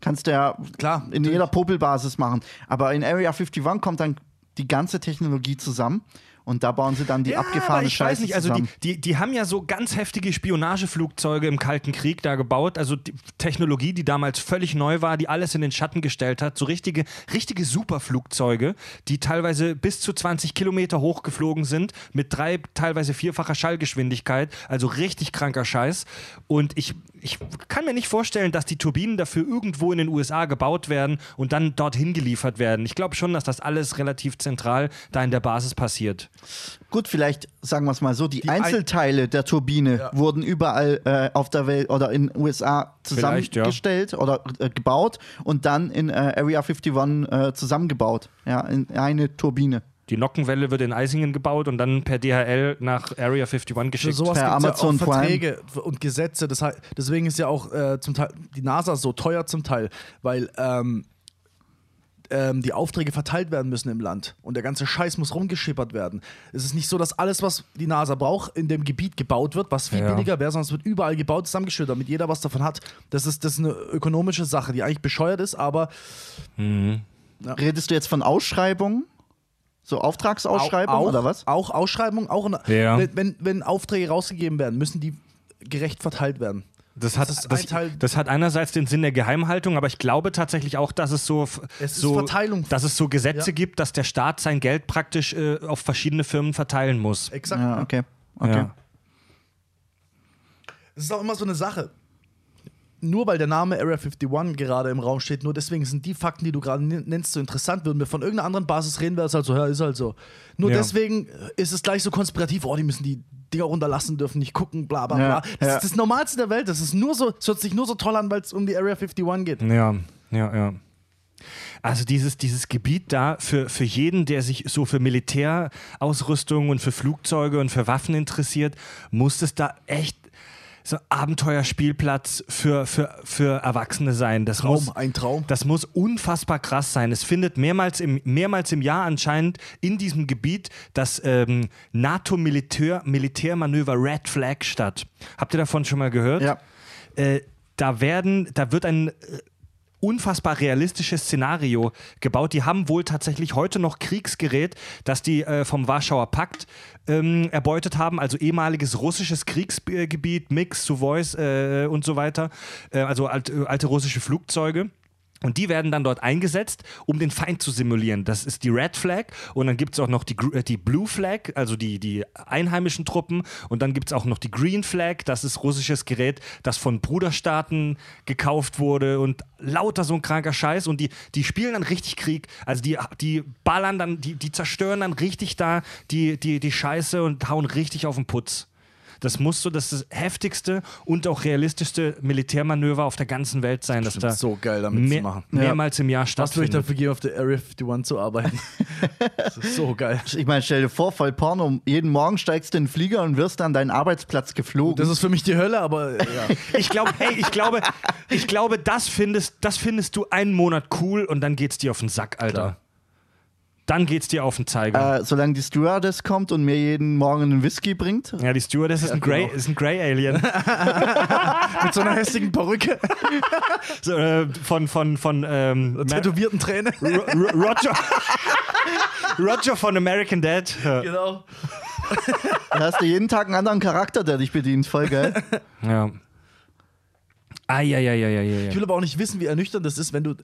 kannst du ja Klar, in jeder Popelbasis machen. Aber in Area 51 kommt dann die ganze Technologie zusammen Und da bauen sie dann die Ja, abgefahrene aber ich Scheiße weiß nicht, also die, die, die haben ja so ganz heftige Spionageflugzeuge im Kalten Krieg da gebaut, also die Technologie, die damals völlig neu war, die alles in den Schatten gestellt hat, so richtige, richtige Superflugzeuge, die teilweise bis zu 20 Kilometer hoch geflogen sind, mit drei, teilweise vierfacher Schallgeschwindigkeit, also richtig kranker Scheiß. Und ich, ich kann mir nicht vorstellen, dass die Turbinen dafür irgendwo in den USA gebaut werden und dann dorthin geliefert werden. Ich glaube schon, dass das alles relativ zentral da in der Basis passiert. Gut, vielleicht sagen wir es mal so: Die, Ein- Einzelteile der Turbine Ja. wurden überall äh, auf der Welt oder in den USA Vielleicht, ja. zusammengestellt oder äh, gebaut und dann in äh, Area 51 äh, zusammengebaut. Ja, in eine Turbine. Die Nockenwelle wird in Eisingen gebaut und dann per DHL nach Area 51 Für geschickt. sowas Per gibt es ja Amazon auch Prime. Verträge und Gesetze. Das heißt, deswegen ist ja auch äh, zum Teil die NASA so teuer zum Teil, weil ähm, ähm, die Aufträge verteilt werden müssen im Land und der ganze Scheiß muss rumgeschippert werden. Es ist nicht so, dass alles, was die NASA braucht, in dem Gebiet gebaut wird, was viel Ja. billiger wäre, sondern es wird überall gebaut, zusammengeschüttet, damit jeder was davon hat. Das ist, das ist eine ökonomische Sache, die eigentlich bescheuert ist, aber Redest du jetzt von Ausschreibungen? So Auftragsausschreibungen auch, oder was? Auch Ausschreibungen, auch in, Ja. wenn, wenn, wenn Aufträge rausgegeben werden, müssen die gerecht verteilt werden. Das hat, Das das, das hat einerseits den Sinn der Geheimhaltung, aber ich glaube tatsächlich auch, dass es so, Es so Verteilung. dass es so Gesetze Ja. gibt, dass der Staat sein Geld praktisch äh, auf verschiedene Firmen verteilen muss. Exakt. Ja, okay. okay. Ja. Es ist auch immer so eine Sache. Nur weil der Name Area 51 gerade im Raum steht, nur deswegen sind die Fakten, die du gerade nen- nennst, so interessant. Würden wir von irgendeiner anderen Basis reden, wäre es halt so, ja, ist halt so. Nur Ja. deswegen ist es gleich so konspirativ, oh, die müssen die Dinger runterlassen, dürfen nicht gucken, bla bla Ja, bla. Das ja. ist das Normalste der Welt. Das ist nur so, es hört sich nur so toll an, weil es um die Area 51 geht. Ja, ja, ja. Also dieses, dieses Gebiet da für, für jeden, der sich so für Militärausrüstung und für Flugzeuge und für Waffen interessiert, muss es da echt so ein Abenteuerspielplatz für, für, für Erwachsene sein. Das Traum, muss, ein Traum. Das muss unfassbar krass sein. Es findet mehrmals im, mehrmals im Jahr anscheinend in diesem Gebiet das ähm, NATO-Militärmanöver Red Flag statt. Habt ihr davon schon mal gehört? Ja. Äh, da werden, da wird ein unfassbar realistisches Szenario gebaut. Die haben wohl tatsächlich heute noch Kriegsgerät, das die äh, vom Warschauer Pakt ähm, erbeutet haben, also ehemaliges russisches Kriegsgebiet, Mix, Suvois äh, und so weiter, äh, also alt, äh, alte russische Flugzeuge. Und die werden dann dort eingesetzt, um den Feind zu simulieren. Das ist die Red Flag und dann gibt es auch noch die, äh, die Blue Flag, also die, die einheimischen Truppen. Und dann gibt es auch noch die Green Flag, das ist russisches Gerät, das von Bruderstaaten gekauft wurde und lauter so ein kranker Scheiß. Und die, die spielen dann richtig Krieg. Also die, die ballern dann, die, die zerstören dann richtig da die, die, die Scheiße und hauen richtig auf den Putz. Das muss so das, das heftigste und auch realistischste Militärmanöver auf der ganzen Welt sein, das da so geil damit mehr, zu machen. mehrmals im Jahr Was würde ich stattfindet. dafür geben, auf der Area 51 zu arbeiten? das ist so geil. Ich meine, stell dir vor, voll Porno. Jeden Morgen steigst du in den Flieger und wirst an deinen Arbeitsplatz geflogen. Das ist für mich die Hölle, aber ja. Ich glaube, hey, ich glaube, ich glaube, das findest, das findest du einen Monat cool und dann geht's dir auf den Sack, Alter. Klar. Dann geht's dir auf den Zeiger. äh, solange die Stewardess kommt und mir jeden Morgen einen Whisky bringt. ja, die Stewardess ist ein Grey, genau. ist ein Grey Alien. mit so einer hässlichen Perücke, so, äh, von von von ähm, tätowierten Träne. Ro- Ro- Roger Roger von American Dad. Genau. Da hast du jeden Tag einen anderen Charakter, der dich bedient. Voll geil. ja. Ah, ja, ja, ja, ja, ja. Ich will aber auch nicht wissen, wie ernüchternd das ist, wenn du,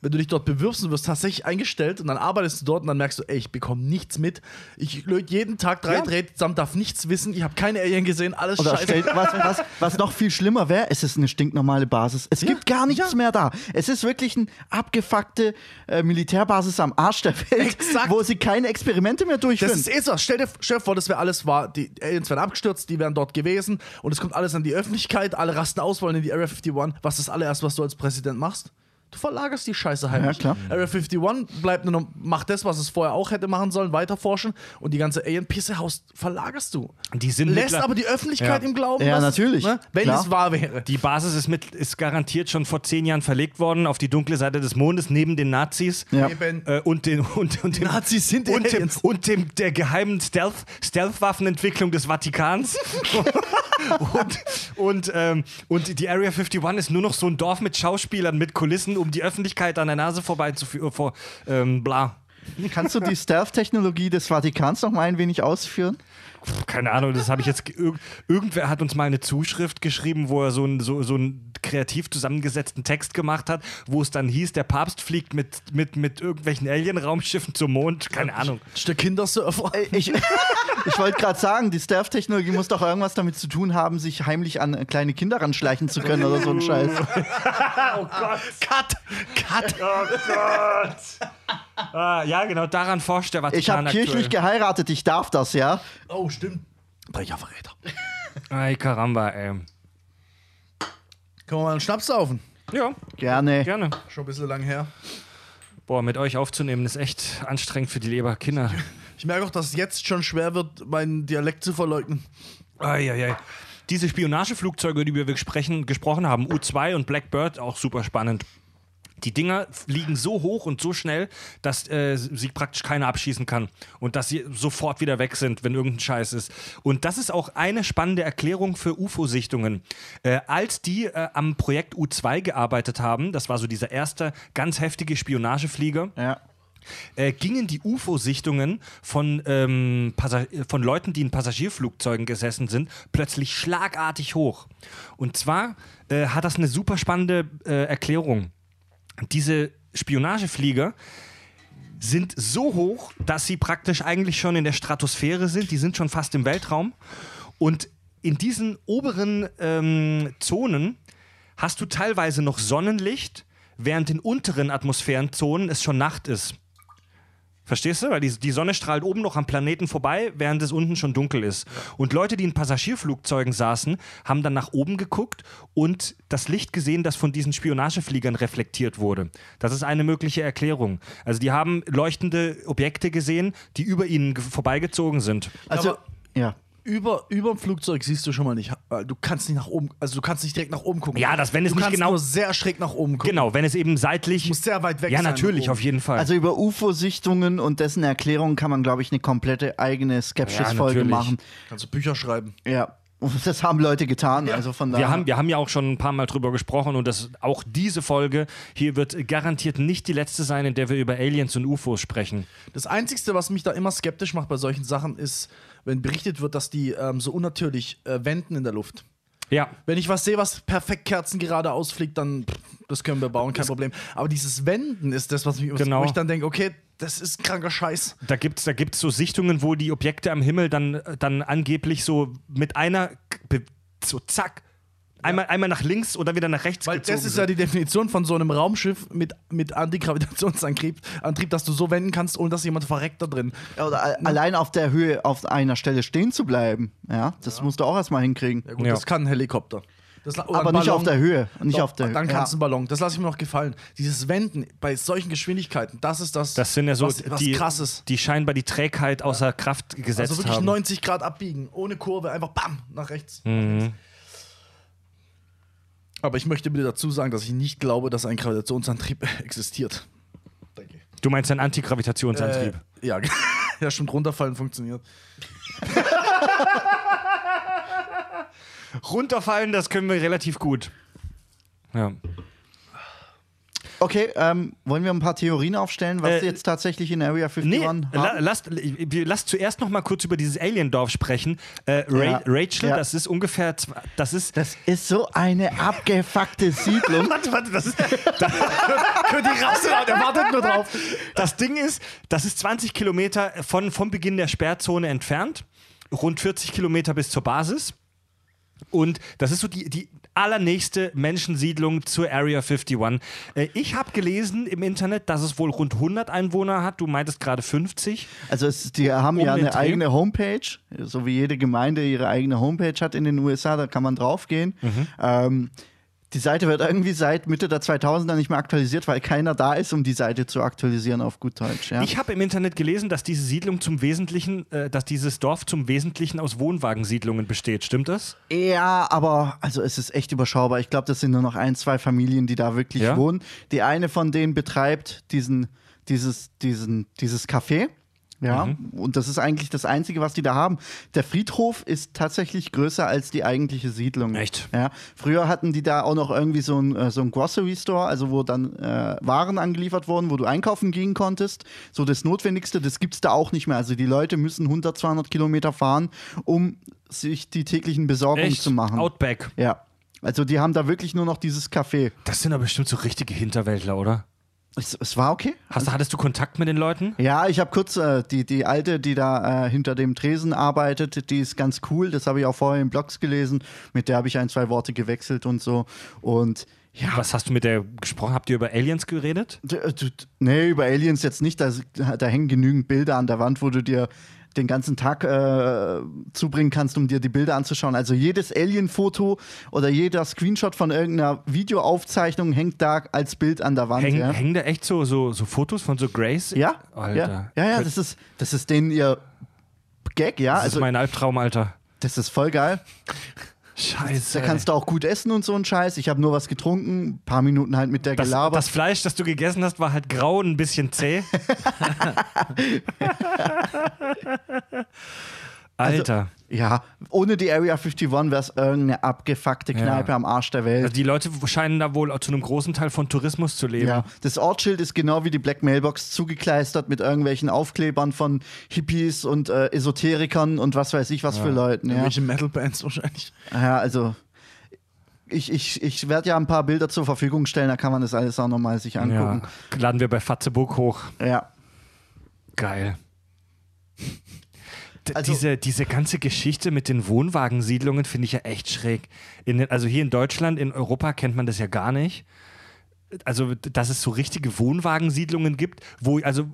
wenn du dich dort bewirbst und wirst tatsächlich eingestellt und dann arbeitest du dort und dann merkst du, ey, ich bekomme nichts mit. Ich löte jeden Tag drei Ja. Drähte zusammen, darf nichts wissen, ich habe keine Alien gesehen, alles Oder scheiße. stellt, was, was, was noch viel schlimmer wäre, es ist eine stinknormale Basis. Es gibt gar nichts mehr da. Es ist wirklich eine abgefuckte äh, Militärbasis am Arsch der Welt, Exakt. wo sie keine Experimente mehr Das durchführen. ist eh so. Stell dir, stell dir vor, das wäre alles wahr. Die Aliens wären abgestürzt, die wären dort gewesen und es kommt alles an die Öffentlichkeit, alle rasten aus, wollen in die Area 51. Was ist das allererste, was du als Präsident machst? Du verlagerst die Scheiße heimlich. Ja, klar. Area 51 bleibt nur noch, macht das, was es vorher auch hätte machen sollen, weiter forschen und die ganze Alien-Pisse-Haus verlagerst du. Die sind Lässt aber die Öffentlichkeit Ja. im Glauben, Ja, dass- natürlich. Ne, wenn Klar. es wahr wäre. Die Basis ist, mit, ist garantiert schon vor zehn Jahren verlegt worden auf die dunkle Seite des Mondes neben den Nazis. Ja. Äh, und, den, und, und dem, Nazis sind die und dem, und dem der geheimen Stealth, Stealth-Waffenentwicklung des Vatikans. und, und, ähm, und die Area 51 ist nur noch so ein Dorf mit Schauspielern, mit Kulissen, um die Öffentlichkeit an der Nase vorbei zu führen. Vor, ähm, bla. Kannst du die Stealth-Technologie des Vatikans noch mal ein wenig ausführen? Keine Ahnung, das habe ich jetzt. irg- Irgendwer hat uns mal eine Zuschrift geschrieben, wo er so einen so, so einen kreativ zusammengesetzten Text gemacht hat, wo es dann hieß, der Papst fliegt mit, mit, mit irgendwelchen Alien-Raumschiffen zum Mond. Keine Ahnung. Ist der Kindersurfer. Ich, ich wollte gerade sagen, die Stealth-Technologie muss doch irgendwas damit zu tun haben, sich heimlich an kleine Kinder ranschleichen zu können oder so ein Scheiß. Cut! Cut! Oh Gott! Ah, ja, genau, daran forscht der Vatikan Ich habe aktuell. kirchlich geheiratet, ich darf das, ja? Oh, stimmt. Brecherverräter. Ay, Karamba, ey. Können wir mal einen Schnaps saufen? Ja, Gerne. gerne. Schon ein bisschen lang her. Boah, mit euch aufzunehmen ist echt anstrengend für die Leber. Kinder. Ich merke auch, dass es jetzt schon schwer wird, meinen Dialekt zu verleugnen. Eieiei. Diese Spionageflugzeuge, die wir sprechen, gesprochen haben, U2 und Blackbird, auch super spannend. Die Dinger fliegen so hoch und so schnell, dass äh, sie praktisch keiner abschießen kann. Und dass sie sofort wieder weg sind, wenn irgendein Scheiß ist. Und das ist auch eine spannende Erklärung für UFO-Sichtungen. Äh, als die äh, am Projekt U2 gearbeitet haben, das war so dieser erste ganz heftige Spionageflieger, Ja. äh, gingen die UFO-Sichtungen von, ähm, von Leuten, die in Passagierflugzeugen gesessen sind, plötzlich schlagartig hoch. Und zwar äh, hat das eine super spannende äh, Erklärung. Diese Spionageflieger sind so hoch, dass sie praktisch eigentlich schon in der Stratosphäre sind. Die sind schon fast im Weltraum. Und in diesen oberen ähm, Zonen hast du teilweise noch Sonnenlicht, während in unteren Atmosphärenzonen es schon Nacht ist. Verstehst du? Weil die, die Sonne strahlt oben noch am Planeten vorbei, während es unten schon dunkel ist. Und Leute, die in Passagierflugzeugen saßen, haben dann nach oben geguckt und das Licht gesehen, das von diesen Spionagefliegern reflektiert wurde. Das ist eine mögliche Erklärung. Also die haben leuchtende Objekte gesehen, die über ihnen ge- vorbeigezogen sind. Also, Aber- ja. Über, über dem Flugzeug siehst du schon mal nicht. weil Du kannst nicht nach oben, also du kannst nicht direkt nach oben gucken. Ja, das, wenn es du nicht kannst genau- nur sehr schräg nach oben gucken. Genau, wenn es eben seitlich. Muss sehr weit weg Ja, sein natürlich, nach auf jeden Fall. Also über UFO-Sichtungen und dessen Erklärung kann man, glaube ich, eine komplette eigene Skepsis-Folge natürlich. machen. Kannst du Bücher schreiben. Ja. Und das haben Leute getan. Also von daher. Wir haben, wir haben ja auch schon ein paar Mal drüber gesprochen und das, auch diese Folge hier wird garantiert nicht die letzte sein, in der wir über Aliens und UFOs sprechen. Das Einzige, was mich da immer skeptisch macht bei solchen Sachen, ist, wenn berichtet wird, dass die ähm, so unnatürlich äh, wenden in der Luft. Ja, Wenn ich was sehe, was perfekt Kerzen gerade ausfliegt, dann pff, das können wir bauen, kein Problem. Aber dieses Wenden ist das, was mich, Genau. wo ich dann denke, okay, das ist kranker Scheiß. da gibt es da gibt's so Sichtungen, wo die Objekte am Himmel dann, dann angeblich so mit einer, so zack, einmal, einmal nach links oder wieder nach rechts Weil gezogen das ist sind. ja die Definition von so einem Raumschiff mit, mit Antigravitationsantrieb, Antrieb, dass du so wenden kannst, ohne dass jemand verreckt da drin. Oder a- allein auf der Höhe auf einer Stelle stehen zu bleiben. Ja, das musst du auch erstmal hinkriegen. Ja, gut, Ja. das kann ein Helikopter. Das, la- oder Aber nicht Ballon. auf der Höhe. Nicht Doch, auf der dann kann es ja. ein Ballon. Das lasse ich mir noch gefallen. Dieses Wenden bei solchen Geschwindigkeiten, das ist das, Das sind ja so was, was die, krasses. die scheinbar die Trägheit außer Kraft gesetzt Also wirklich haben. 90 Grad abbiegen, ohne Kurve, einfach bam, nach rechts. Mhm. Aber ich möchte bitte dazu sagen, dass ich nicht glaube, dass ein Gravitationsantrieb existiert. Danke. Du meinst ein Antigravitationsantrieb? Äh, ja, ja, stimmt, runterfallen funktioniert. Runterfallen, das können wir relativ gut. Ja. Okay, ähm, wollen wir ein paar Theorien aufstellen, was Äh, jetzt tatsächlich in Area 51 Nee, haben? la, lasst, lasst zuerst noch mal kurz über dieses Aliendorf sprechen. Äh, Ra Ja. Rachel, Ja. das ist ungefähr, das ist, Das ist so eine abgefuckte Siedlung. warte, warte, das ist, Für die Rasse, der wartet nur drauf. das Ding ist, das ist 20 Kilometer von, vom Beginn der Sperrzone entfernt, rund 40 Kilometer bis zur Basis. Und das ist so die, die allernächste Menschensiedlung zur Area 51. Äh, ich habe gelesen im Internet, dass es wohl rund 100 Einwohner hat. Du meintest gerade 50. Also es, die haben Um ja eine eigene Homepage, so wie jede Gemeinde ihre eigene Homepage hat in den USA, da kann man draufgehen. Mhm. Ähm, die Seite wird irgendwie seit Mitte der 2000er nicht mehr aktualisiert, weil keiner da ist, um die Seite zu aktualisieren auf gut Deutsch. Ja? Ich habe im Internet gelesen, dass diese Siedlung zum Wesentlichen, äh, dass dieses Dorf zum Wesentlichen aus Wohnwagensiedlungen besteht. Stimmt das? Ja, aber also es ist echt überschaubar. Ich glaube, das sind nur noch ein, zwei Familien, die da wirklich Ja? wohnen. Die eine von denen betreibt diesen, dieses, diesen, dieses Café. Ja, Mhm. und das ist eigentlich das Einzige, was die da haben. Der Friedhof ist tatsächlich größer als die eigentliche Siedlung. Echt? Ja. Früher hatten die da auch noch irgendwie so ein, äh, so ein Grocery Store, also wo dann äh, Waren angeliefert wurden, wo du einkaufen gehen konntest. So das Notwendigste, das gibt es da auch nicht mehr. Also die Leute müssen 100, 200 Kilometer fahren, um sich die täglichen Besorgungen Echt? zu machen. Outback. ja. Also die haben da wirklich nur noch dieses Café. Das sind aber bestimmt so richtige Hinterwäldler, oder? Es, es war okay. Hast, hattest du Kontakt mit den Leuten? Ja, ich habe kurz äh, die, die alte, die da äh, hinter dem Tresen arbeitet, die ist ganz cool. Das habe ich auch vorher in Blogs gelesen. Mit der habe ich ein, zwei Worte gewechselt und so. Und ja. Was hast du mit der gesprochen? Habt ihr über Aliens geredet? D- Nee, über Aliens jetzt nicht. Da, da hängen genügend Bilder an der Wand, wo du dir den ganzen Tag äh, zubringen kannst, um dir die Bilder anzuschauen. Also jedes Alien-Foto oder jeder Screenshot von irgendeiner Videoaufzeichnung hängt da als Bild an der Wand. Hängen, ja. hängen da echt so, so, so Fotos von so Grace? Ja, Alter. ja, ja, ja das, ist, das ist denen ihr Gag, ja. Das also, ist mein Albtraum, Alter. das ist voll geil. Scheiße. Da kannst du auch gut essen und so ein Scheiß. Ich habe nur was getrunken, ein paar Minuten halt mit der das, gelabert. das Fleisch, das du gegessen hast, war halt grau und ein bisschen zäh. Alter. ja, ohne die Area 51 wäre es irgendeine abgefuckte Kneipe Ja. am Arsch der Welt. Also die Leute scheinen da wohl zu einem großen Teil von Tourismus zu leben. Ja, das Ortsschild ist genau wie die Black Mailbox zugekleistert mit irgendwelchen Aufklebern von Hippies und äh, Esoterikern und was weiß ich was für Leuten. Ja, Irgendwelche Metal-Bands wahrscheinlich. ja also ich, ich, ich werde ja ein paar Bilder zur Verfügung stellen, da kann man das alles auch nochmal sich Ja. angucken. Laden wir bei Fatzeburg hoch. Ja. Geil. Also- diese, diese ganze Geschichte mit den Wohnwagensiedlungen finde ich ja echt schräg. In, den- also hier in Deutschland, in Europa kennt man das ja gar nicht. Also, dass es so richtige Wohnwagensiedlungen gibt, wo, also,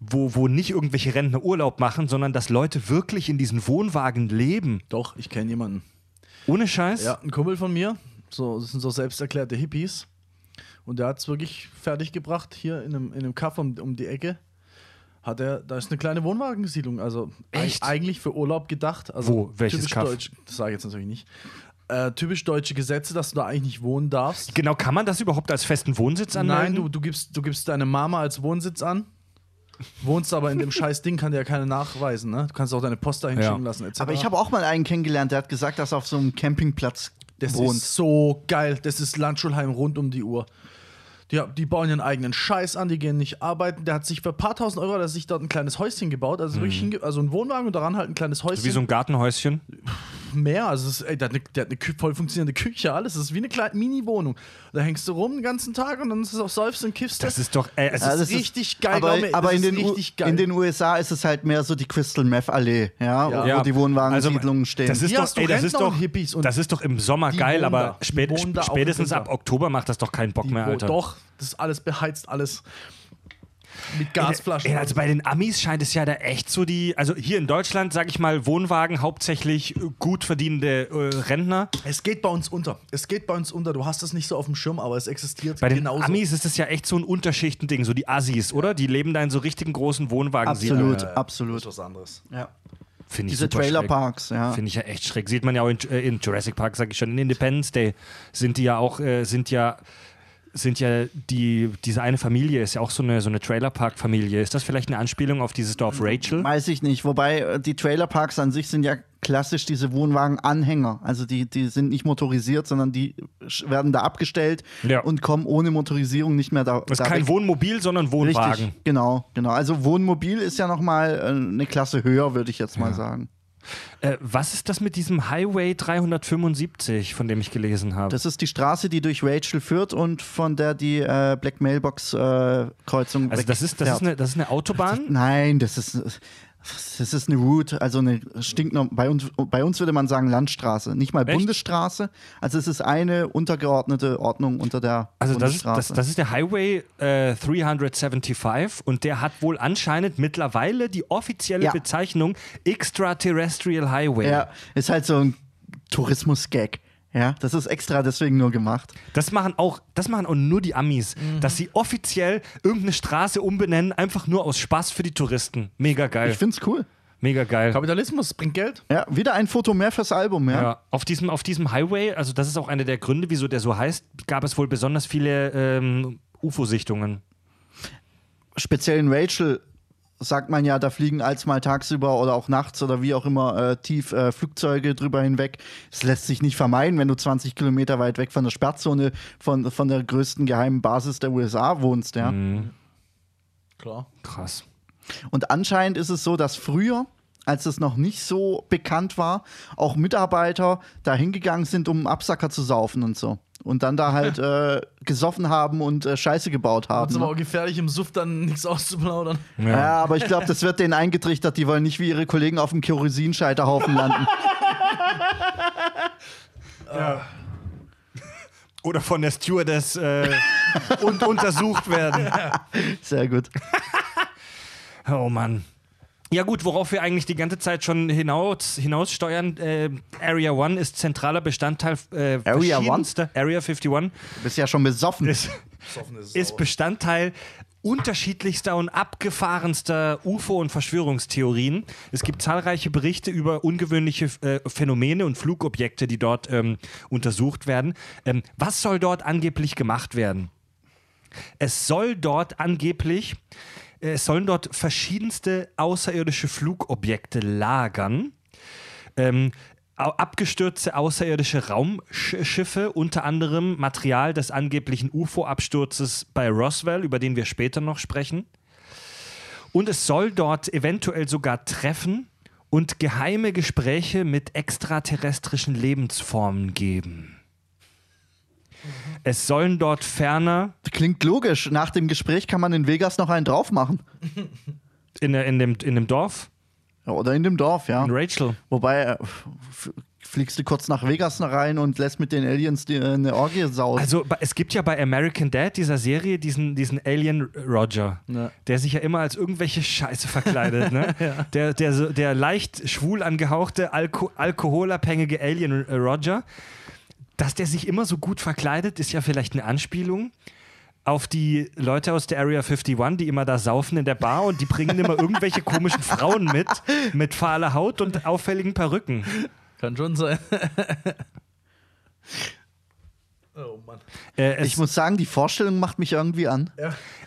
wo, wo nicht irgendwelche Rentner Urlaub machen, sondern dass Leute wirklich in diesen Wohnwagen leben. Doch, ich kenne jemanden. Ohne Scheiß. Ja, ein Kumpel von mir. So, das sind so selbsterklärte Hippies. Und der hat es wirklich fertig gebracht, hier in einem, in einem Kaff um, um die Ecke. Hat er, da ist eine kleine Wohnwagensiedlung, also Echt? eig- eigentlich für Urlaub gedacht. Also Wo? Welches typisch Kaff? Deutsch, das sage ich jetzt natürlich nicht. Äh, typisch deutsche Gesetze, dass du da eigentlich nicht wohnen darfst. Genau, kann man das überhaupt als festen Wohnsitz anmelden? Nein, du, du, gibst, du gibst deine Mama als Wohnsitz an. Wohnst aber in dem scheiß Ding, kann dir ja keiner nachweisen. Ne? Du kannst auch deine Post dahin Ja. schicken lassen, etc. Aber ich habe auch mal einen kennengelernt, der hat gesagt, dass er auf so einem Campingplatz Das wohnt. ist so geil. Das ist Landschulheim rund um die Uhr. Die, die bauen ihren eigenen Scheiß an, die gehen nicht arbeiten. Der hat sich für ein paar tausend Euro, hat er sich dort ein kleines Häuschen gebaut. Also wirklich hinge also ein Wohnwagen und daran halt ein kleines Häuschen. Mhm. Wie so ein Gartenhäuschen. Mehr. Also es ist, ey, der hat eine, der hat eine voll funktionierende Küche, alles. Das ist wie eine kleine Mini-Wohnung. Da hängst du rum den ganzen Tag und dann ist es auch säufst und kiffst. Das ist doch. Äh, es Ja, ist, richtig geil, Aber, glaub aber in, ist den U- richtig geil. in den USA ist es halt mehr so die Crystal Meth Allee, ja, Ja. wo die Wohnwagensiedlungen also, stehen. Das ist doch, ey, das ist doch, Hippies und das ist doch im Sommer geil, aber spät, spätestens ab Oktober macht das doch keinen Bock die, mehr, Alter. Doch, das ist alles beheizt, alles. Mit Gasflaschen. Also bei den Amis scheint es ja da echt so die, also hier in Deutschland, sag ich mal, Wohnwagen hauptsächlich äh, gut verdienende äh, Rentner. Es geht bei uns unter. Es geht bei uns unter. Du hast es nicht so auf dem Schirm, aber es existiert Bei den genauso. Amis ist es ja echt so ein Unterschichtending, so die Assis, oder? Die leben da in so richtigen großen Wohnwagen. absolut, Das ist absolut. was anderes. Ja. Finde ich Diese super schräg. Trailerparks, ja. Finde ich ja echt schräg. Sieht man ja auch in, äh, in Jurassic Park, sag ich schon, in Independence Day sind die ja auch, äh, sind ja, sind ja die, diese eine Familie ist ja auch so eine, so eine Trailerpark-Familie. Ist das vielleicht eine Anspielung auf dieses Dorf Rachel? Weiß ich nicht. Wobei äh, die Trailerparks an sich sind ja klassisch diese Wohnwagen-Anhänger. Also die, die sind nicht motorisiert, sondern die werden da abgestellt Ja. und kommen ohne Motorisierung nicht mehr da. Das ist da kein weg. Wohnmobil, sondern Wohnwagen. Richtig, genau, genau. Also Wohnmobil ist ja noch mal äh, eine Klasse höher, würde ich jetzt mal sagen. Äh, was ist das mit diesem Highway 375, von dem ich gelesen habe? Das ist die Straße, die durch Rachel führt und von der die äh, Black Mailbox äh, Kreuzung Also das ist, das, ist eine, das ist eine Autobahn? Nein, das ist das ist eine Route, also eine stinknorm bei uns bei uns würde man sagen Landstraße, nicht mal Echt? Bundesstraße. Also es ist eine untergeordnete Ordnung unter der Also das ist, Bundesstraße. das, das ist der Highway äh, 375 und der hat wohl anscheinend mittlerweile die offizielle Ja. Bezeichnung Extraterrestrial Highway. ja, ist halt so ein Tourismus-Gag. Ja, das ist extra deswegen nur gemacht. Das machen auch, das machen auch nur die Amis, dass sie offiziell irgendeine Straße umbenennen, einfach nur aus Spaß für die Touristen. Mega geil. Ich find's cool. Mega geil. Kapitalismus bringt Geld. Ja, wieder ein Foto mehr fürs Album, ja. Ja, auf diesem, auf diesem Highway, also das ist auch einer der Gründe, wieso der so heißt, gab es wohl besonders viele ähm, UFO-Sichtungen. Speziell in Rachel sagt man ja, da fliegen als mal tagsüber oder auch nachts oder wie auch immer äh, tief äh, Flugzeuge drüber hinweg. Es lässt sich nicht vermeiden, wenn du 20 Kilometer weit weg von der Sperrzone von, von der größten geheimen Basis der USA wohnst, ja. Klar. Krass. Und anscheinend ist es so, dass früher, als es noch nicht so bekannt war, auch Mitarbeiter da hingegangen sind, um einen Absacker zu saufen und so. Und dann da halt äh, gesoffen haben und äh, Scheiße gebaut haben. es ist aber Ne? auch gefährlich, im Suff dann nichts auszuplaudern. Ja. aber ich glaube, das wird denen eingetrichtert. Die wollen nicht wie ihre Kollegen auf dem Kerosinscheiterhaufen landen. Oder von der Stewardess äh, und untersucht werden. Sehr gut. Oh Mann. Ja gut, worauf wir eigentlich die ganze Zeit schon hinaus, hinaussteuern, äh, Area 1 ist zentraler Bestandteil äh, Area verschiedenster- Area 51 Du bist ja schon besoffen. ist, ist Bestandteil unterschiedlichster und abgefahrenster UFO- und Verschwörungstheorien. Es gibt zahlreiche Berichte über ungewöhnliche äh, Phänomene und Flugobjekte, die dort ähm, untersucht werden. Ähm, was soll dort angeblich gemacht werden? Es soll dort angeblich, es sollen dort verschiedenste außerirdische Flugobjekte lagern. Ähm, abgestürzte außerirdische Raumschiffe, unter anderem Material des angeblichen UFO-Absturzes bei Roswell, über den wir später noch sprechen. Und es soll dort eventuell sogar Treffen und geheime Gespräche mit extraterrestrischen Lebensformen geben. Es sollen dort ferner Klingt logisch. Nach dem Gespräch kann man in Vegas noch einen drauf machen. in, der- in, dem, in dem Dorf, Ja, Oder in dem Dorf, ja. in Rachel, Wobei, äh, fliegst du kurz nach Vegas rein und lässt mit den Aliens die, äh, eine Orgie sausen. Also es gibt ja bei American Dad dieser Serie diesen, diesen Alien Roger, Ja. der sich ja immer als irgendwelche Scheiße verkleidet, ne? der, der, so- der leicht schwul angehauchte, alko alkoholabhängige Alien Roger. Dass der sich immer so gut verkleidet, ist ja vielleicht eine Anspielung auf die Leute aus der Area 51, die immer da saufen in der Bar und die bringen immer irgendwelche komischen Frauen mit, mit fahler Haut und auffälligen Perücken. Kann schon sein. oh Mann. Äh, es- ich muss sagen, die Vorstellung macht mich irgendwie an.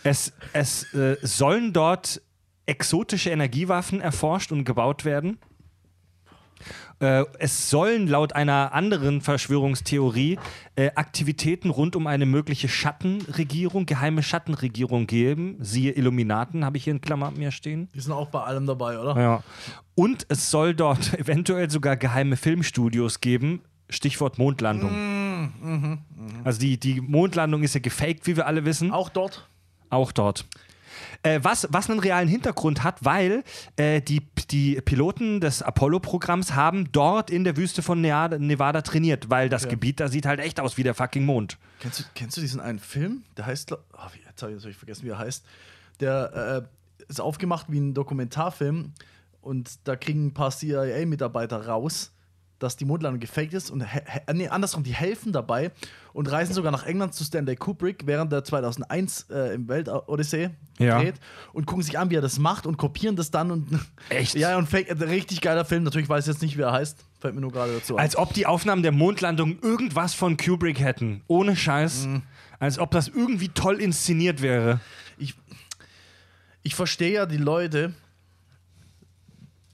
Es, es äh, sollen dort exotische Energiewaffen erforscht und gebaut werden. Äh, es sollen laut einer anderen Verschwörungstheorie äh, Aktivitäten rund um eine mögliche Schattenregierung, geheime Schattenregierung geben. Siehe Illuminaten, habe ich hier in Klammern mir stehen. Die sind auch bei allem dabei, oder? Ja. Und es soll dort eventuell sogar geheime Filmstudios geben. Stichwort Mondlandung. Also die, die Mondlandung ist ja gefaked, wie wir alle wissen. Auch dort? Auch dort. Äh, was, was einen realen Hintergrund hat, weil äh, die, die Piloten des Apollo-Programms haben dort in der Wüste von Nevada, Nevada trainiert, weil das Gebiet da sieht halt echt aus wie der fucking Mond. Kennst du, kennst du diesen einen Film? Der heißt, oh, jetzt habe ich, hab ich vergessen, wie er heißt. Der äh, ist aufgemacht wie ein Dokumentarfilm und da kriegen ein paar CIA-Mitarbeiter raus, dass die Mondlandung gefaked ist und äh, nee, andersrum, die helfen dabei und reisen sogar nach England zu Stanley Kubrick, während der 2001 äh, im Weltodyssee Ja. dreht und gucken sich an, wie er das macht und kopieren das dann und Echt? Ja, und fake, äh, richtig geiler Film. Natürlich weiß ich jetzt nicht, wie er heißt. Fällt mir nur gerade dazu ein. Als ob die Aufnahmen der Mondlandung irgendwas von Kubrick hätten. Ohne Scheiß. Als ob das irgendwie toll inszeniert wäre. ich, ich verstehe ja die Leute,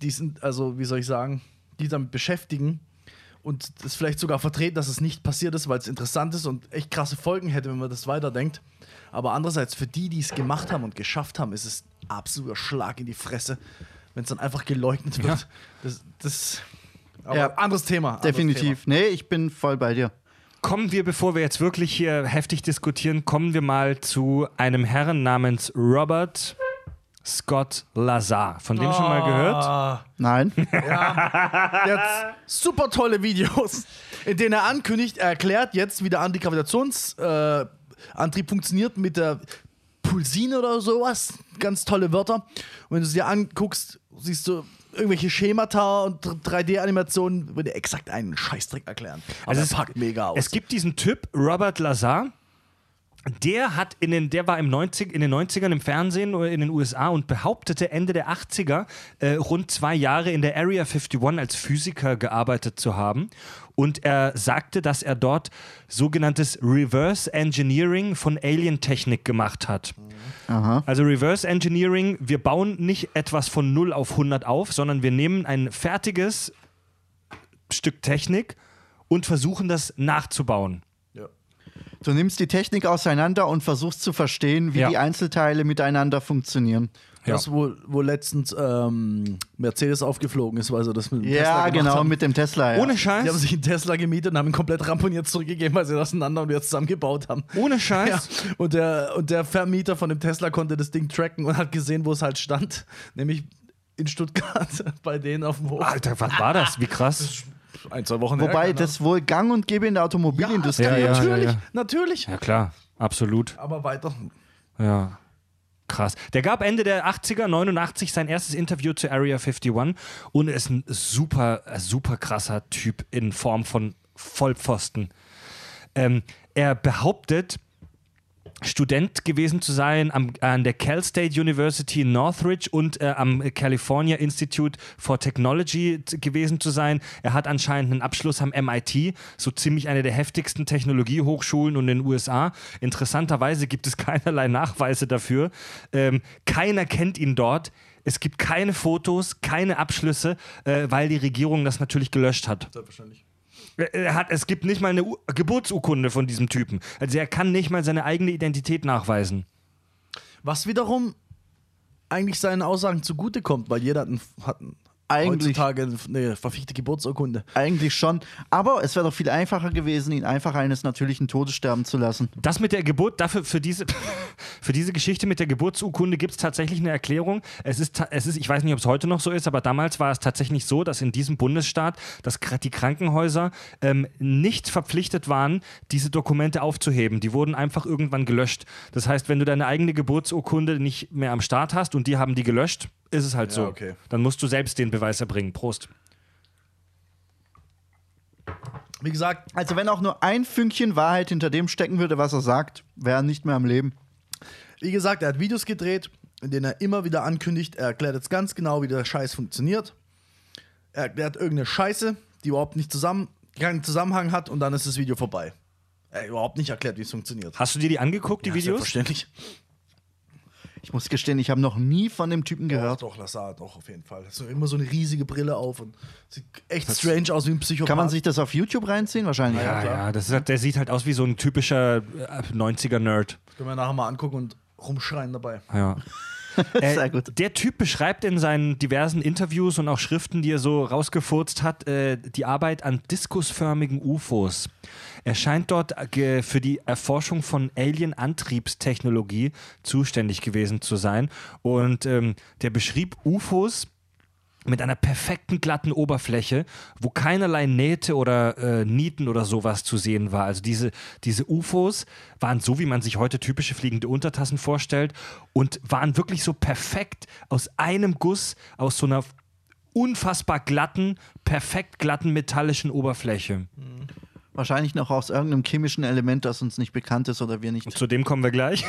die sind, also wie soll ich sagen, die damit beschäftigen und das vielleicht sogar vertreten, dass es nicht passiert ist, weil es interessant ist und echt krasse Folgen hätte, wenn man das weiterdenkt. Aber andererseits, für die, die es gemacht haben und geschafft haben, ist es absoluter Schlag in die Fresse, wenn es dann einfach geleugnet wird. Das, das aber Ja, anderes Thema. anderes Definitiv. Nee, ich bin voll bei dir. Kommen wir, bevor wir jetzt wirklich hier heftig diskutieren, kommen wir mal zu einem Herrn namens Robert Scott Lazar. Von dem schon mal gehört? Ah. Nein. Der hat super tolle Videos, in denen er ankündigt, er erklärt jetzt, wie der Antigravitationsantrieb äh, funktioniert mit der Pulsine oder sowas. Ganz tolle Wörter. Und wenn du es dir anguckst, siehst du irgendwelche Schemata und 3D-Animationen, würde er exakt einen Scheißdreck erklären. Aber Also es- packt mega aus. Es gibt diesen Typ, Robert Lazar, der hat in den, der war im 90, in den 90ern im Fernsehen oder in den USA und behauptete Ende der 80er äh, rund zwei Jahre in der Area 51 als Physiker gearbeitet zu haben. Und er sagte, dass er dort sogenanntes Reverse Engineering von Alien-Technik gemacht hat. Aha. Also Reverse Engineering, wir bauen nicht etwas von 0 auf 100 auf, sondern wir nehmen ein fertiges Stück Technik und versuchen das nachzubauen. Du nimmst die Technik auseinander und versuchst zu verstehen, wie Ja. die Einzelteile miteinander funktionieren. Ja. Das, wo, wo letztens ähm, Mercedes aufgeflogen ist, weil sie das mit dem Tesla Ja, genau, haben. mit dem Tesla. Ja. Ohne Die haben Scheiß, sich einen Tesla gemietet und haben ihn komplett ramponiert zurückgegeben, weil sie das auseinander und wieder zusammengebaut haben. ohne Ja. Scheiß. Und, der, und der Vermieter von dem Tesla konnte das Ding tracken und hat gesehen, wo es halt stand. Nämlich in Stuttgart bei denen auf dem Hof. Alter, was war das? Wie krass. Ein, zwei Wochen her, Wobei keine das wohl gang und gäbe in der Automobilindustrie. Ja, ja, natürlich, ja. natürlich. Ja, klar, absolut. Aber weiter. Ja. Krass. Der gab Ende der 80er, 89, sein erstes Interview zu Area 51 und ist ein super, super krasser Typ in Form von Vollpfosten. Ähm, er behauptet, Student gewesen zu sein am, an der Cal State University in Northridge und äh, am California Institute for Technology gewesen zu sein. Er hat anscheinend einen Abschluss am MIT, so ziemlich eine der heftigsten Technologiehochschulen in den USA. Interessanterweise gibt es keinerlei Nachweise dafür. Ähm, keiner kennt ihn dort. Es gibt keine Fotos, keine Abschlüsse, äh, weil die Regierung das natürlich gelöscht hat. Selbstverständlich. Er hat, es gibt nicht mal eine U Geburtsurkunde von diesem Typen. Also er kann nicht mal seine eigene Identität nachweisen. Was wiederum eigentlich seinen Aussagen zugutekommt, weil jeder hat, ein, hat Eigentlich- heutzutage eine verfichte Geburtsurkunde. Eigentlich schon. Aber es wäre doch viel einfacher gewesen, ihn einfach eines natürlichen Todes sterben zu lassen. Das mit der Geburt, dafür für diese, für diese Geschichte mit der Geburtsurkunde gibt es tatsächlich eine Erklärung. Es ist, es ist, ich weiß nicht, ob es heute noch so ist, aber damals war es tatsächlich so, dass in diesem Bundesstaat, dass die Krankenhäuser ähm, nicht verpflichtet waren, diese Dokumente aufzuheben. Die wurden einfach irgendwann gelöscht. Das heißt, wenn du deine eigene Geburtsurkunde nicht mehr am Start hast und die haben die gelöscht, ist es halt Ja, so. okay. Dann musst du selbst den Beweis erbringen. Prost. Wie gesagt, Also wenn auch nur ein Fünkchen Wahrheit hinter dem stecken würde, was er sagt, wäre er nicht mehr am Leben. wie gesagt, er hat Videos gedreht, in denen er immer wieder ankündigt, er erklärt jetzt ganz genau, wie der Scheiß funktioniert. Er erklärt irgendeine Scheiße, die überhaupt nicht zusammen, keinen Zusammenhang hat und dann ist das Video vorbei. Er hat überhaupt nicht erklärt, wie es funktioniert. Hast du dir die angeguckt, die Ja, Videos? Selbstverständlich. Ich muss gestehen, ich habe noch nie von dem Typen gehört. Doch, das sah doch auf jeden Fall. Hat so immer so eine riesige Brille auf und sieht echt strange aus wie ein Psychopath. Kann man sich das auf YouTube reinziehen? Wahrscheinlich. Ja, klar. ja, das ist, der sieht halt aus wie so ein typischer äh, 90er-Nerd. Können wir nachher mal angucken und rumschreien dabei. Ja. Sehr Äh, gut. Der Typ beschreibt in seinen diversen Interviews und auch Schriften, die er so rausgefurzt hat, äh, die Arbeit an diskusförmigen UFOs. Er scheint dort äh, für die Erforschung von Alien-Antriebstechnologie zuständig gewesen zu sein. Und ähm, der beschrieb UFOs mit einer perfekten glatten Oberfläche, wo keinerlei Nähte oder äh, Nieten oder sowas zu sehen war. Also diese, diese UFOs waren so, wie man sich heute typische fliegende Untertassen vorstellt und waren wirklich so perfekt aus einem Guss, aus so einer unfassbar glatten, perfekt glatten metallischen Oberfläche. Wahrscheinlich noch aus irgendeinem chemischen Element, das uns nicht bekannt ist oder wir nicht. Zu dem kommen wir gleich.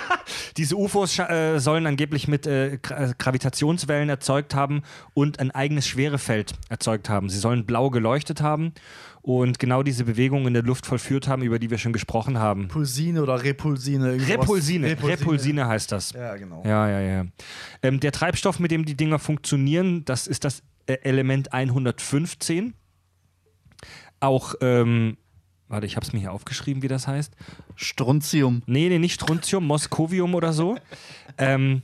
Diese UFOs äh, sollen angeblich mit äh, äh, Gravitationswellen erzeugt haben und ein eigenes Schwerefeld erzeugt haben. Sie sollen blau geleuchtet haben und genau diese Bewegungen in der Luft vollführt haben, über die wir schon gesprochen haben. Pulsine oder Repulsine. irgendwas. Repulsine, Repulsine heißt das. Ja, genau. Ja, ja, ja. Ähm, der Treibstoff, mit dem die Dinger funktionieren, das ist das äh, Element 115. Auch, ähm, warte, ich habe es mir hier aufgeschrieben, wie das heißt. Strontium. Nee, nee, nicht Strontium, Moskovium oder so. ähm,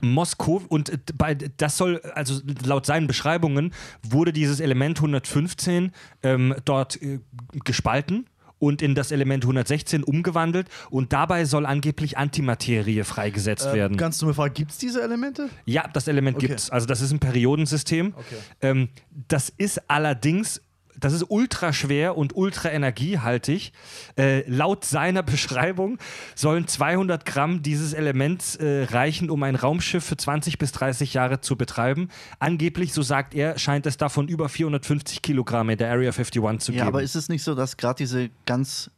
Moskow und bei, das soll, also laut seinen Beschreibungen, wurde dieses Element 115 ähm, dort äh, gespalten und in das Element 116 umgewandelt und dabei soll angeblich Antimaterie freigesetzt Äh, werden. ganz dumme Frage, gibt es diese Elemente? Ja, das Element Okay. gibt's. Also das ist ein Periodensystem. Okay. Ähm, das ist allerdings, das ist ultra schwer und ultra energiehaltig. Äh, laut seiner Beschreibung sollen 200 Gramm dieses Elements äh, reichen, um ein Raumschiff für 20 bis 30 Jahre zu betreiben. Angeblich, so sagt er, scheint es davon über 450 Kilogramm in der Area 51 zu Ja, geben. aber ist es nicht so, dass gerade diese ganz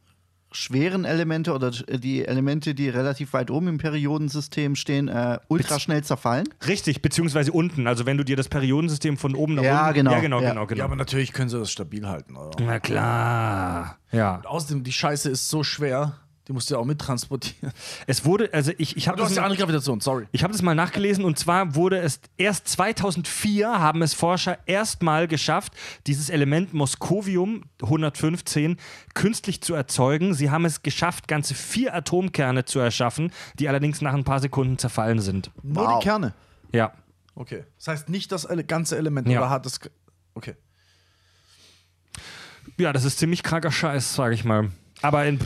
schweren Elemente oder die Elemente, die relativ weit oben im Periodensystem stehen, äh, ultra schnell zerfallen? Richtig, beziehungsweise unten. Also wenn du dir das Periodensystem von oben nach Ja, unten... genau. Ja, genau, Ja. genau, genau. Ja, aber natürlich können sie das stabil halten. Oder? Na klar. Ja. Außerdem, die Scheiße ist so schwer, Die musst du ja auch mittransportieren. Es wurde, also ich, ich habe Du das, hast ja mal- andere Gravitation, sorry. ich hab das mal nachgelesen und zwar wurde es erst 2004 haben es Forscher erstmal geschafft, dieses Element Moskovium 115 künstlich zu erzeugen. Sie haben es geschafft, ganze vier Atomkerne zu erschaffen, die allerdings nach ein paar Sekunden zerfallen sind. Nur Wow. die Kerne. Ja. Okay. Das heißt nicht das ganze Element Ja. oder hat das. Okay. Ja, das ist ziemlich kranker Scheiß, sage ich mal. Aber in,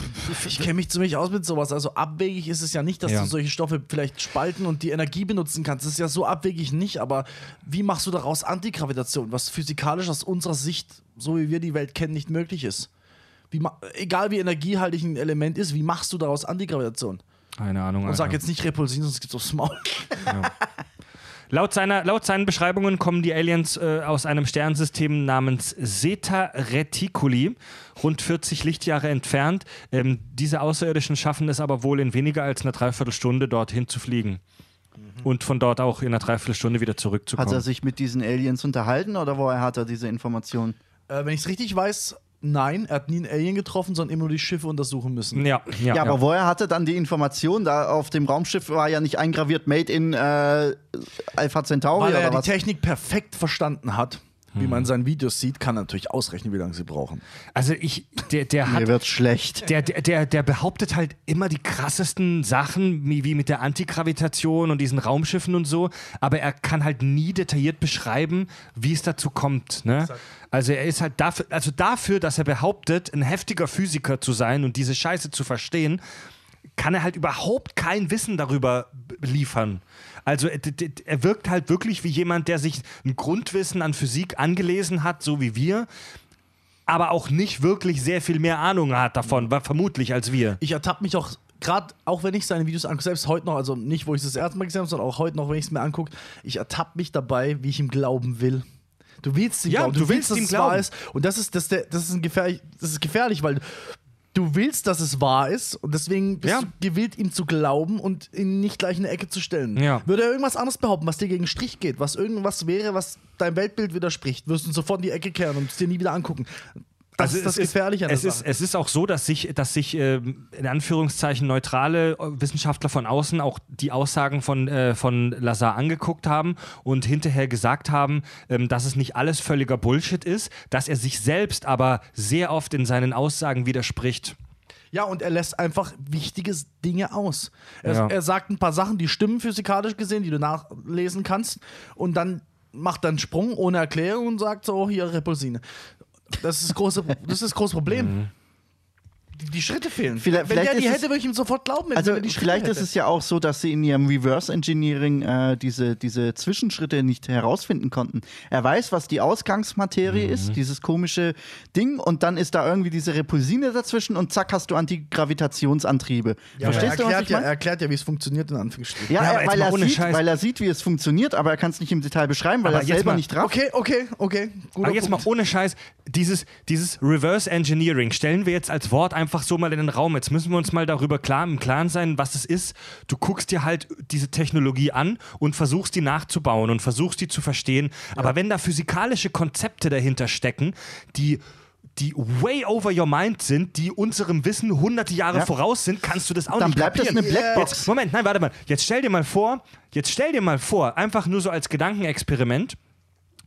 Ich kenne mich ziemlich aus mit sowas. Also abwegig ist es ja nicht, dass Ja. du solche Stoffe vielleicht spalten und die Energie benutzen kannst. Das ist ja so abwegig nicht, aber wie machst du daraus Antigravitation, was physikalisch aus unserer Sicht, so wie wir die Welt kennen, nicht möglich ist? Wie egal wie energiehaltig ein Element ist, wie machst du daraus Antigravitation? keine Ahnung. Und Alter. sag jetzt nicht Repulsin, sonst gibt's aufs Maul. Laut, seiner, laut seinen Beschreibungen kommen die Aliens äh, aus einem Sternensystem namens Zeta Reticuli, rund 40 Lichtjahre entfernt. Ähm, diese Außerirdischen schaffen es aber wohl in weniger als einer Dreiviertelstunde dorthin zu fliegen. Und von dort auch in einer Dreiviertelstunde wieder Hat zurückzukommen. er sich mit diesen Aliens unterhalten oder woher hat er diese Informationen? Äh, wenn ich es richtig weiß, nein, er hat nie einen Alien getroffen, sondern immer nur die Schiffe untersuchen müssen. ja, ja, Ja, aber woher hat er dann die Information? Da auf dem Raumschiff war ja nicht eingraviert Made in äh, Alpha Centauri Weil er oder die was? Technik perfekt verstanden hat, wie Hm. man in seinen Videos sieht, kann er natürlich ausrechnen, wie lange sie brauchen. Also ich, der, der hat Mir wird schlecht. Der, der, der, der behauptet halt immer die krassesten Sachen, wie wie mit der Antigravitation und diesen Raumschiffen und so, aber er kann halt nie detailliert beschreiben, wie es dazu kommt. Ne? Also er ist halt dafür, also dafür, dass er behauptet, ein heftiger Physiker zu sein und diese Scheiße zu verstehen, kann er halt überhaupt kein Wissen darüber liefern. Also er, wirkt halt wirklich wie jemand, der sich ein Grundwissen an Physik angelesen hat, so wie wir, aber auch nicht wirklich sehr viel mehr Ahnung hat davon, war vermutlich als wir. Ich ertappe mich auch, gerade auch wenn ich seine Videos angucke, selbst heute noch, also nicht, wo ich es das erste Mal gesehen habe, sondern auch heute noch, wenn ich es mir angucke, ich ertappe mich dabei, wie ich ihm glauben will. Du willst ihm Ja, glauben, du willst dass ihm es wahr ist. Und das ist, das, der, das ist, ein gefährlich, das ist gefährlich, weil du willst, dass es wahr ist und deswegen bist Ja. du gewillt, ihm zu glauben und ihn nicht gleich in eine Ecke zu stellen. Ja. Würde er irgendwas anderes behaupten, was dir gegen den Strich geht, was irgendwas wäre, was deinem Weltbild widerspricht, wirst du sofort in die Ecke kehren und es dir nie wieder angucken. Das ist das Also es Gefährliche es ist, es ist auch so, dass sich, dass sich ähm, in Anführungszeichen neutrale äh, Wissenschaftler von außen auch die Aussagen von, äh, von Lazar angeguckt haben und hinterher gesagt haben, ähm, dass es nicht alles völliger Bullshit ist, dass er sich selbst aber sehr oft in seinen Aussagen widerspricht. Ja, und er lässt einfach wichtige Dinge aus. Er, Ja. er sagt ein paar Sachen, die stimmen physikalisch gesehen, die du nachlesen kannst, und dann macht einen Sprung ohne Erklärung und sagt so, hier Repulsine. Das ist große, das ist das große Problem. Die, die Schritte fehlen. Vielleicht- wenn vielleicht der die ist hätte, es- würde ich ihm sofort glauben. Also wenn die Schritte vielleicht hätte. ist es ja auch so, dass sie in ihrem Reverse Engineering äh, diese, diese Zwischenschritte nicht herausfinden konnten. Er weiß, was die Ausgangsmaterie Mhm. ist, dieses komische Ding, und dann ist da irgendwie diese Repulsine dazwischen und zack hast du Antigravitationsantriebe. Ja, aber er Verstehst du, was erklärt, ich ja, meine? er erklärt ja, wie es funktioniert, in Anführungsstrichen. Ja, Ja, er, weil, mal er sieht, Scheiß. weil er sieht, wie es funktioniert, aber er kann es nicht im Detail beschreiben, weil Aber er jetzt selber mal- nicht drauf Okay, okay, okay. Guter Aber jetzt mal Punkt. ohne Scheiß, dieses, dieses Reverse Engineering stellen wir jetzt als Wort einfach so mal in den Raum. Jetzt müssen wir uns mal darüber klar im Klaren sein, was es ist. Du guckst dir halt diese Technologie an und versuchst die nachzubauen und versuchst die zu verstehen. Aber wenn da physikalische Konzepte dahinter stecken, die die way over your mind sind, die unserem Wissen hunderte Jahre Ja. voraus sind, kannst du das auch Dann nicht bleibt das eine Blackbox. Jetzt, Moment, nein, warte mal. Jetzt stell dir mal vor, jetzt stell dir mal vor, einfach nur so als Gedankenexperiment,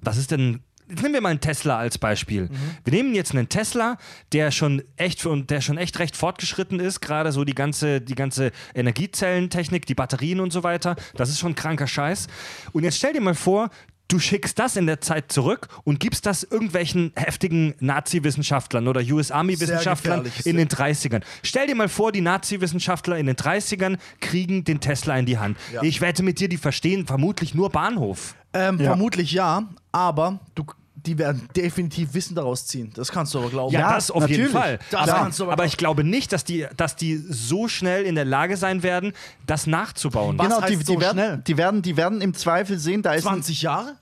was ist denn. Jetzt nehmen wir mal einen Tesla als Beispiel. Wir nehmen jetzt einen Tesla, der schon echt für, der schon echt recht fortgeschritten ist, gerade so die ganze, die ganze Energiezellentechnik, die Batterien und so weiter. Das ist schon kranker Scheiß. Und jetzt stell dir mal vor, du schickst das in der Zeit zurück und gibst das irgendwelchen heftigen Nazi-Wissenschaftlern oder US Army-Wissenschaftlern gefährlich. in den 30ern. Stell dir mal vor, die Nazi-Wissenschaftler in den 30ern kriegen den Tesla in die Hand. Ja. Ich wette mit dir, die verstehen vermutlich nur Bahnhof. Ähm, Ja. Vermutlich ja, aber du, die werden definitiv Wissen daraus ziehen. Das kannst du aber glauben. Ja, Ja, das auf jeden natürlich. Fall. Das aber, kannst du aber aber ich glaube nicht, dass die, dass die so schnell in der Lage sein werden, das nachzubauen. Was Genau, die, heißt die, so werden, schnell? die, werden, die werden im Zweifel sehen, da ist ein 20 Jahre?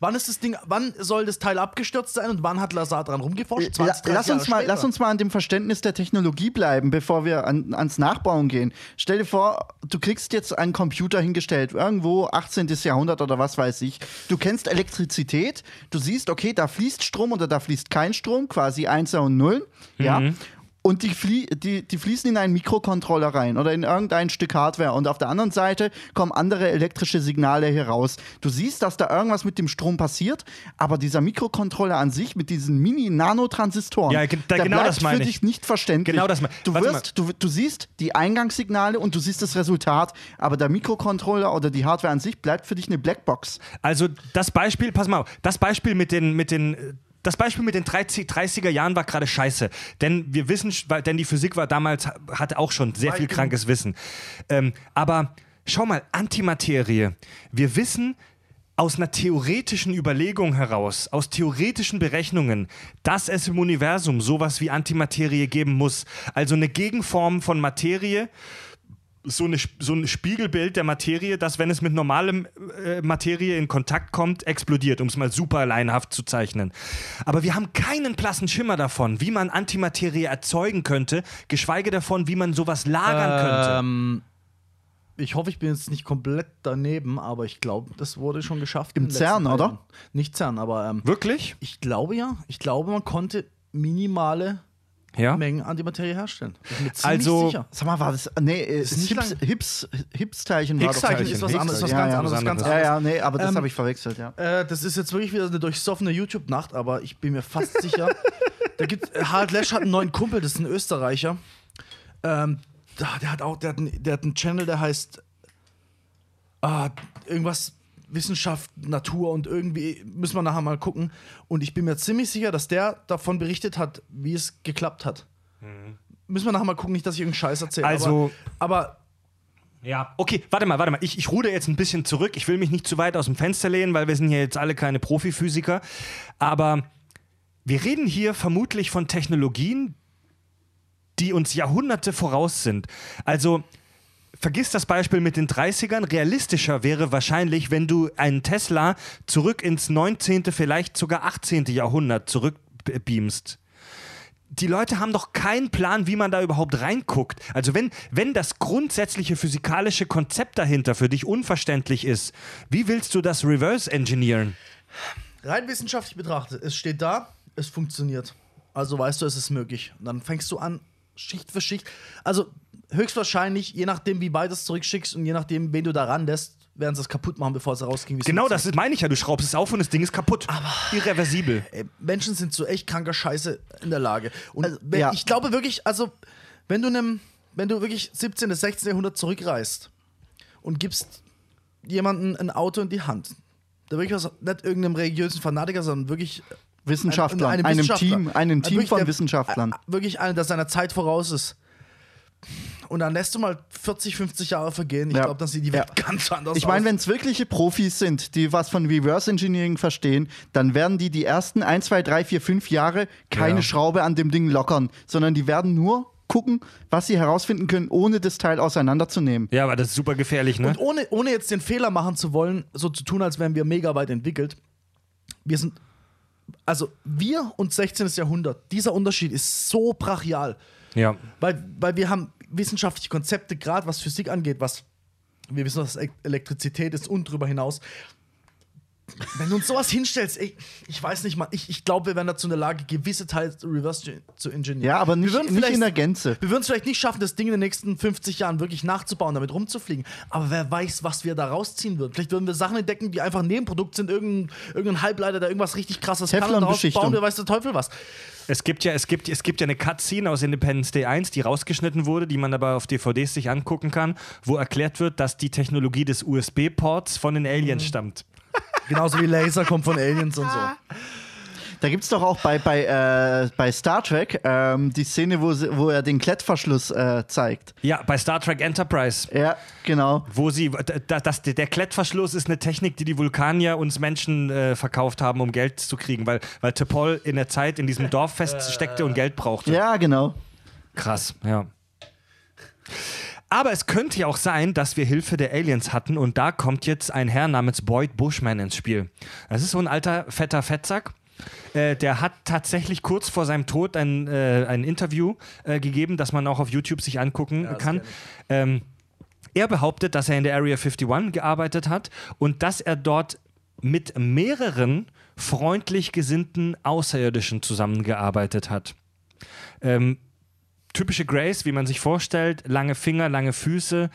Wann ist das Ding, wann soll das Teil abgestürzt sein und wann hat Lazar dran rumgeforscht? 20, La- 30 lass, uns Jahre mal, später. lass uns mal an dem Verständnis der Technologie bleiben, bevor wir an, ans Nachbauen gehen. Stell dir vor, du kriegst jetzt einen Computer hingestellt, irgendwo 18. Jahrhundert oder was weiß ich. Du kennst Elektrizität, du siehst, okay, da fließt Strom oder da fließt kein Strom, quasi Einser und Nullen. Ja. Und die, flie die, die fließen in einen Mikrocontroller rein oder in irgendein Stück Hardware und auf der anderen Seite kommen andere elektrische Signale heraus. Du siehst, dass da irgendwas mit dem Strom passiert, aber dieser Mikrocontroller an sich mit diesen Mini-Nanotransistoren, Ja, da- der genau bleibt für ich. dich nicht verständlich. Genau das du, wirst, du, du siehst die Eingangssignale und du siehst das Resultat, aber der Mikrocontroller oder die Hardware an sich bleibt für dich eine Blackbox. Also das Beispiel, pass mal auf, das Beispiel mit den, mit den, äh, das Beispiel mit den 30, 30er Jahren war gerade scheiße. Denn wir wissen, denn die Physik war damals, hatte auch schon sehr viel krankes Wissen. Ähm, aber schau mal, Antimaterie. Wir wissen aus einer theoretischen Überlegung heraus, aus theoretischen Berechnungen, dass es im Universum sowas wie Antimaterie geben muss. Also eine Gegenform von Materie, so, eine, so ein Spiegelbild der Materie, das, wenn es mit normalem äh, Materie in Kontakt kommt, explodiert, um es mal super laienhaft zu zeichnen. Aber wir haben keinen blassen Schimmer davon, wie man Antimaterie erzeugen könnte, geschweige davon, wie man sowas lagern könnte. Ähm, ich hoffe, ich bin jetzt nicht komplett daneben, aber ich glaube, das wurde schon geschafft. Im CERN, oder? Nicht CERN, aber ähm, Wirklich? ich glaube ja. Ich glaube, man konnte minimale Ja. Mengen Antimaterie herstellen. Also- sicher. Sag mal, war das. Nee, äh, Ist nicht Hips, Hips, Hipsteilchen war doch Higgs-Teilchen Teilchen. ist was anderes, was ja, ganz ja, anderes, was ganz anderes. Ja, ja, nee, aber das Ähm, habe ich verwechselt, ja. Äh, das ist jetzt wirklich wieder eine durchsoffene YouTube-Nacht, aber ich bin mir fast sicher. Da gibt Harald Lesch hat einen neuen Kumpel, das ist ein Österreicher. Ähm, der hat auch, der hat, einen, der hat einen Channel, der heißt ah, irgendwas Wissenschaft, Natur und irgendwie müssen wir nachher mal gucken. Und ich bin mir ziemlich sicher, dass der davon berichtet hat, wie es geklappt hat. Müssen wir nachher mal gucken, nicht, dass ich irgendeinen Scheiß erzähle. Also- aber, aber Ja, okay, warte mal, warte mal. Ich, ich ruder jetzt ein bisschen zurück. Ich will mich nicht zu weit aus dem Fenster lehnen, weil wir sind hier jetzt alle keine Profiphysiker. Aber wir reden hier vermutlich von Technologien, die uns Jahrhunderte voraus sind. Also vergiss das Beispiel mit den 30ern. Realistischer wäre wahrscheinlich, wenn du einen Tesla zurück ins 19., vielleicht sogar 18. Jahrhundert zurückbeamst die Leute haben doch keinen Plan, wie man da überhaupt reinguckt. Also wenn, wenn das grundsätzliche physikalische Konzept dahinter für dich unverständlich ist, wie willst du das reverse engineeren? rein wissenschaftlich betrachtet, es steht da, es funktioniert. Also weißt du, es ist möglich. Und dann fängst du an, Schicht für Schicht. Also höchstwahrscheinlich, je nachdem, wie weit du es zurückschickst und je nachdem, wen du da ran lässt, werden sie es kaputt machen, bevor es rausging. Genau das meine ich ja. Du schraubst es auf und das Ding ist kaputt. Irreversibel. Ey, Menschen sind zu echt kranker Scheiße in der Lage. Und Also, wenn, ja. ich glaube wirklich, also, wenn du, nem, wenn du wirklich 17. bis 16. Jahrhundert zurückreist und gibst jemandem ein Auto in die Hand, der wirklich was, nicht irgendeinem religiösen Fanatiker, sondern wirklich Wissenschaftler, einem einem Wissenschaftler. Team, einem Team von der- Wissenschaftlern. äh, Wirklich einer, der seiner Zeit voraus ist. Und dann lässt du mal 40, 50 Jahre vergehen. Ich Ja. glaube, dann sieht die Welt Ja. ganz anders Ich meine, aus. wenn es wirkliche Profis sind, die was von Reverse Engineering verstehen, dann werden die die ersten 1, 2, 3, 4, 5 Jahre keine Ja. Schraube an dem Ding lockern, sondern die werden nur gucken, was sie herausfinden können, ohne das Teil auseinanderzunehmen. Ja, aber das ist super gefährlich, ne? Und ohne, ohne jetzt den Fehler machen zu wollen, so zu tun, als wären wir mega weit entwickelt, wir sind, also wir und 16. Jahrhundert, dieser Unterschied ist so brachial, Ja. weil, weil wir haben wissenschaftliche Konzepte, gerade was Physik angeht, was wir wissen, was Elektrizität ist und darüber hinaus. Wenn du uns sowas hinstellst, ey, ich weiß nicht mal, ich, ich glaube, wir wären dazu in der Lage, gewisse Teile reverse zu ingenieren. Ja, aber nicht, Wir würden nicht vielleicht- in der Gänze. wir würden es vielleicht nicht schaffen, das Ding in den nächsten 50 Jahren wirklich nachzubauen, damit rumzufliegen. Aber wer weiß, was wir da rausziehen würden. Vielleicht würden wir Sachen entdecken, die einfach ein Nebenprodukt sind, irgendein, irgendein Halbleiter, der irgendwas richtig krasses kann und daraus bauen wir weiß der Teufel was. Es gibt ja, es gibt, es gibt ja eine Cutscene aus Independence Day 1, die rausgeschnitten wurde, die man aber auf DVDs sich angucken kann, wo erklärt wird, dass die Technologie des USB-Ports von den Aliens stammt. Genauso wie Laser kommt von Aliens und so. Da gibt es doch auch bei, bei, äh, bei Star Trek ähm, die Szene, wo, sie, wo er den Klettverschluss äh, zeigt. Ja, bei Star Trek Enterprise. Ja, genau. Wo sie, da- das, der Klettverschluss ist eine Technik, die die Vulkanier uns Menschen äh, verkauft haben, um Geld zu kriegen, weil, weil T'Pol in der Zeit in diesem Dorf feststeckte und Geld brauchte. Ja, genau. Krass, ja. Aber es könnte ja auch sein, dass wir Hilfe der Aliens hatten und da kommt jetzt ein Herr namens Boyd Bushman ins Spiel. Das ist so ein alter, fetter Fettsack. Äh, der hat tatsächlich kurz vor seinem Tod ein, äh, ein Interview äh, gegeben, das man auch auf YouTube sich angucken das kann. Ähm, er behauptet, dass er in der Area 51 gearbeitet hat und dass er dort mit mehreren freundlich gesinnten Außerirdischen zusammengearbeitet hat. Ähm, typische Grace, wie man sich vorstellt, lange Finger, lange Füße.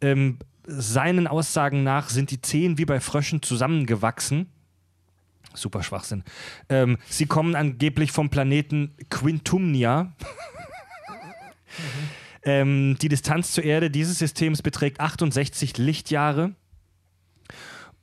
Ähm, seinen Aussagen nach sind die Zehen wie bei Fröschen zusammengewachsen. Super Schwachsinn. Ähm, sie kommen angeblich vom Planeten Quintumnia. ähm, die Distanz zur Erde dieses Systems beträgt 68 Lichtjahre.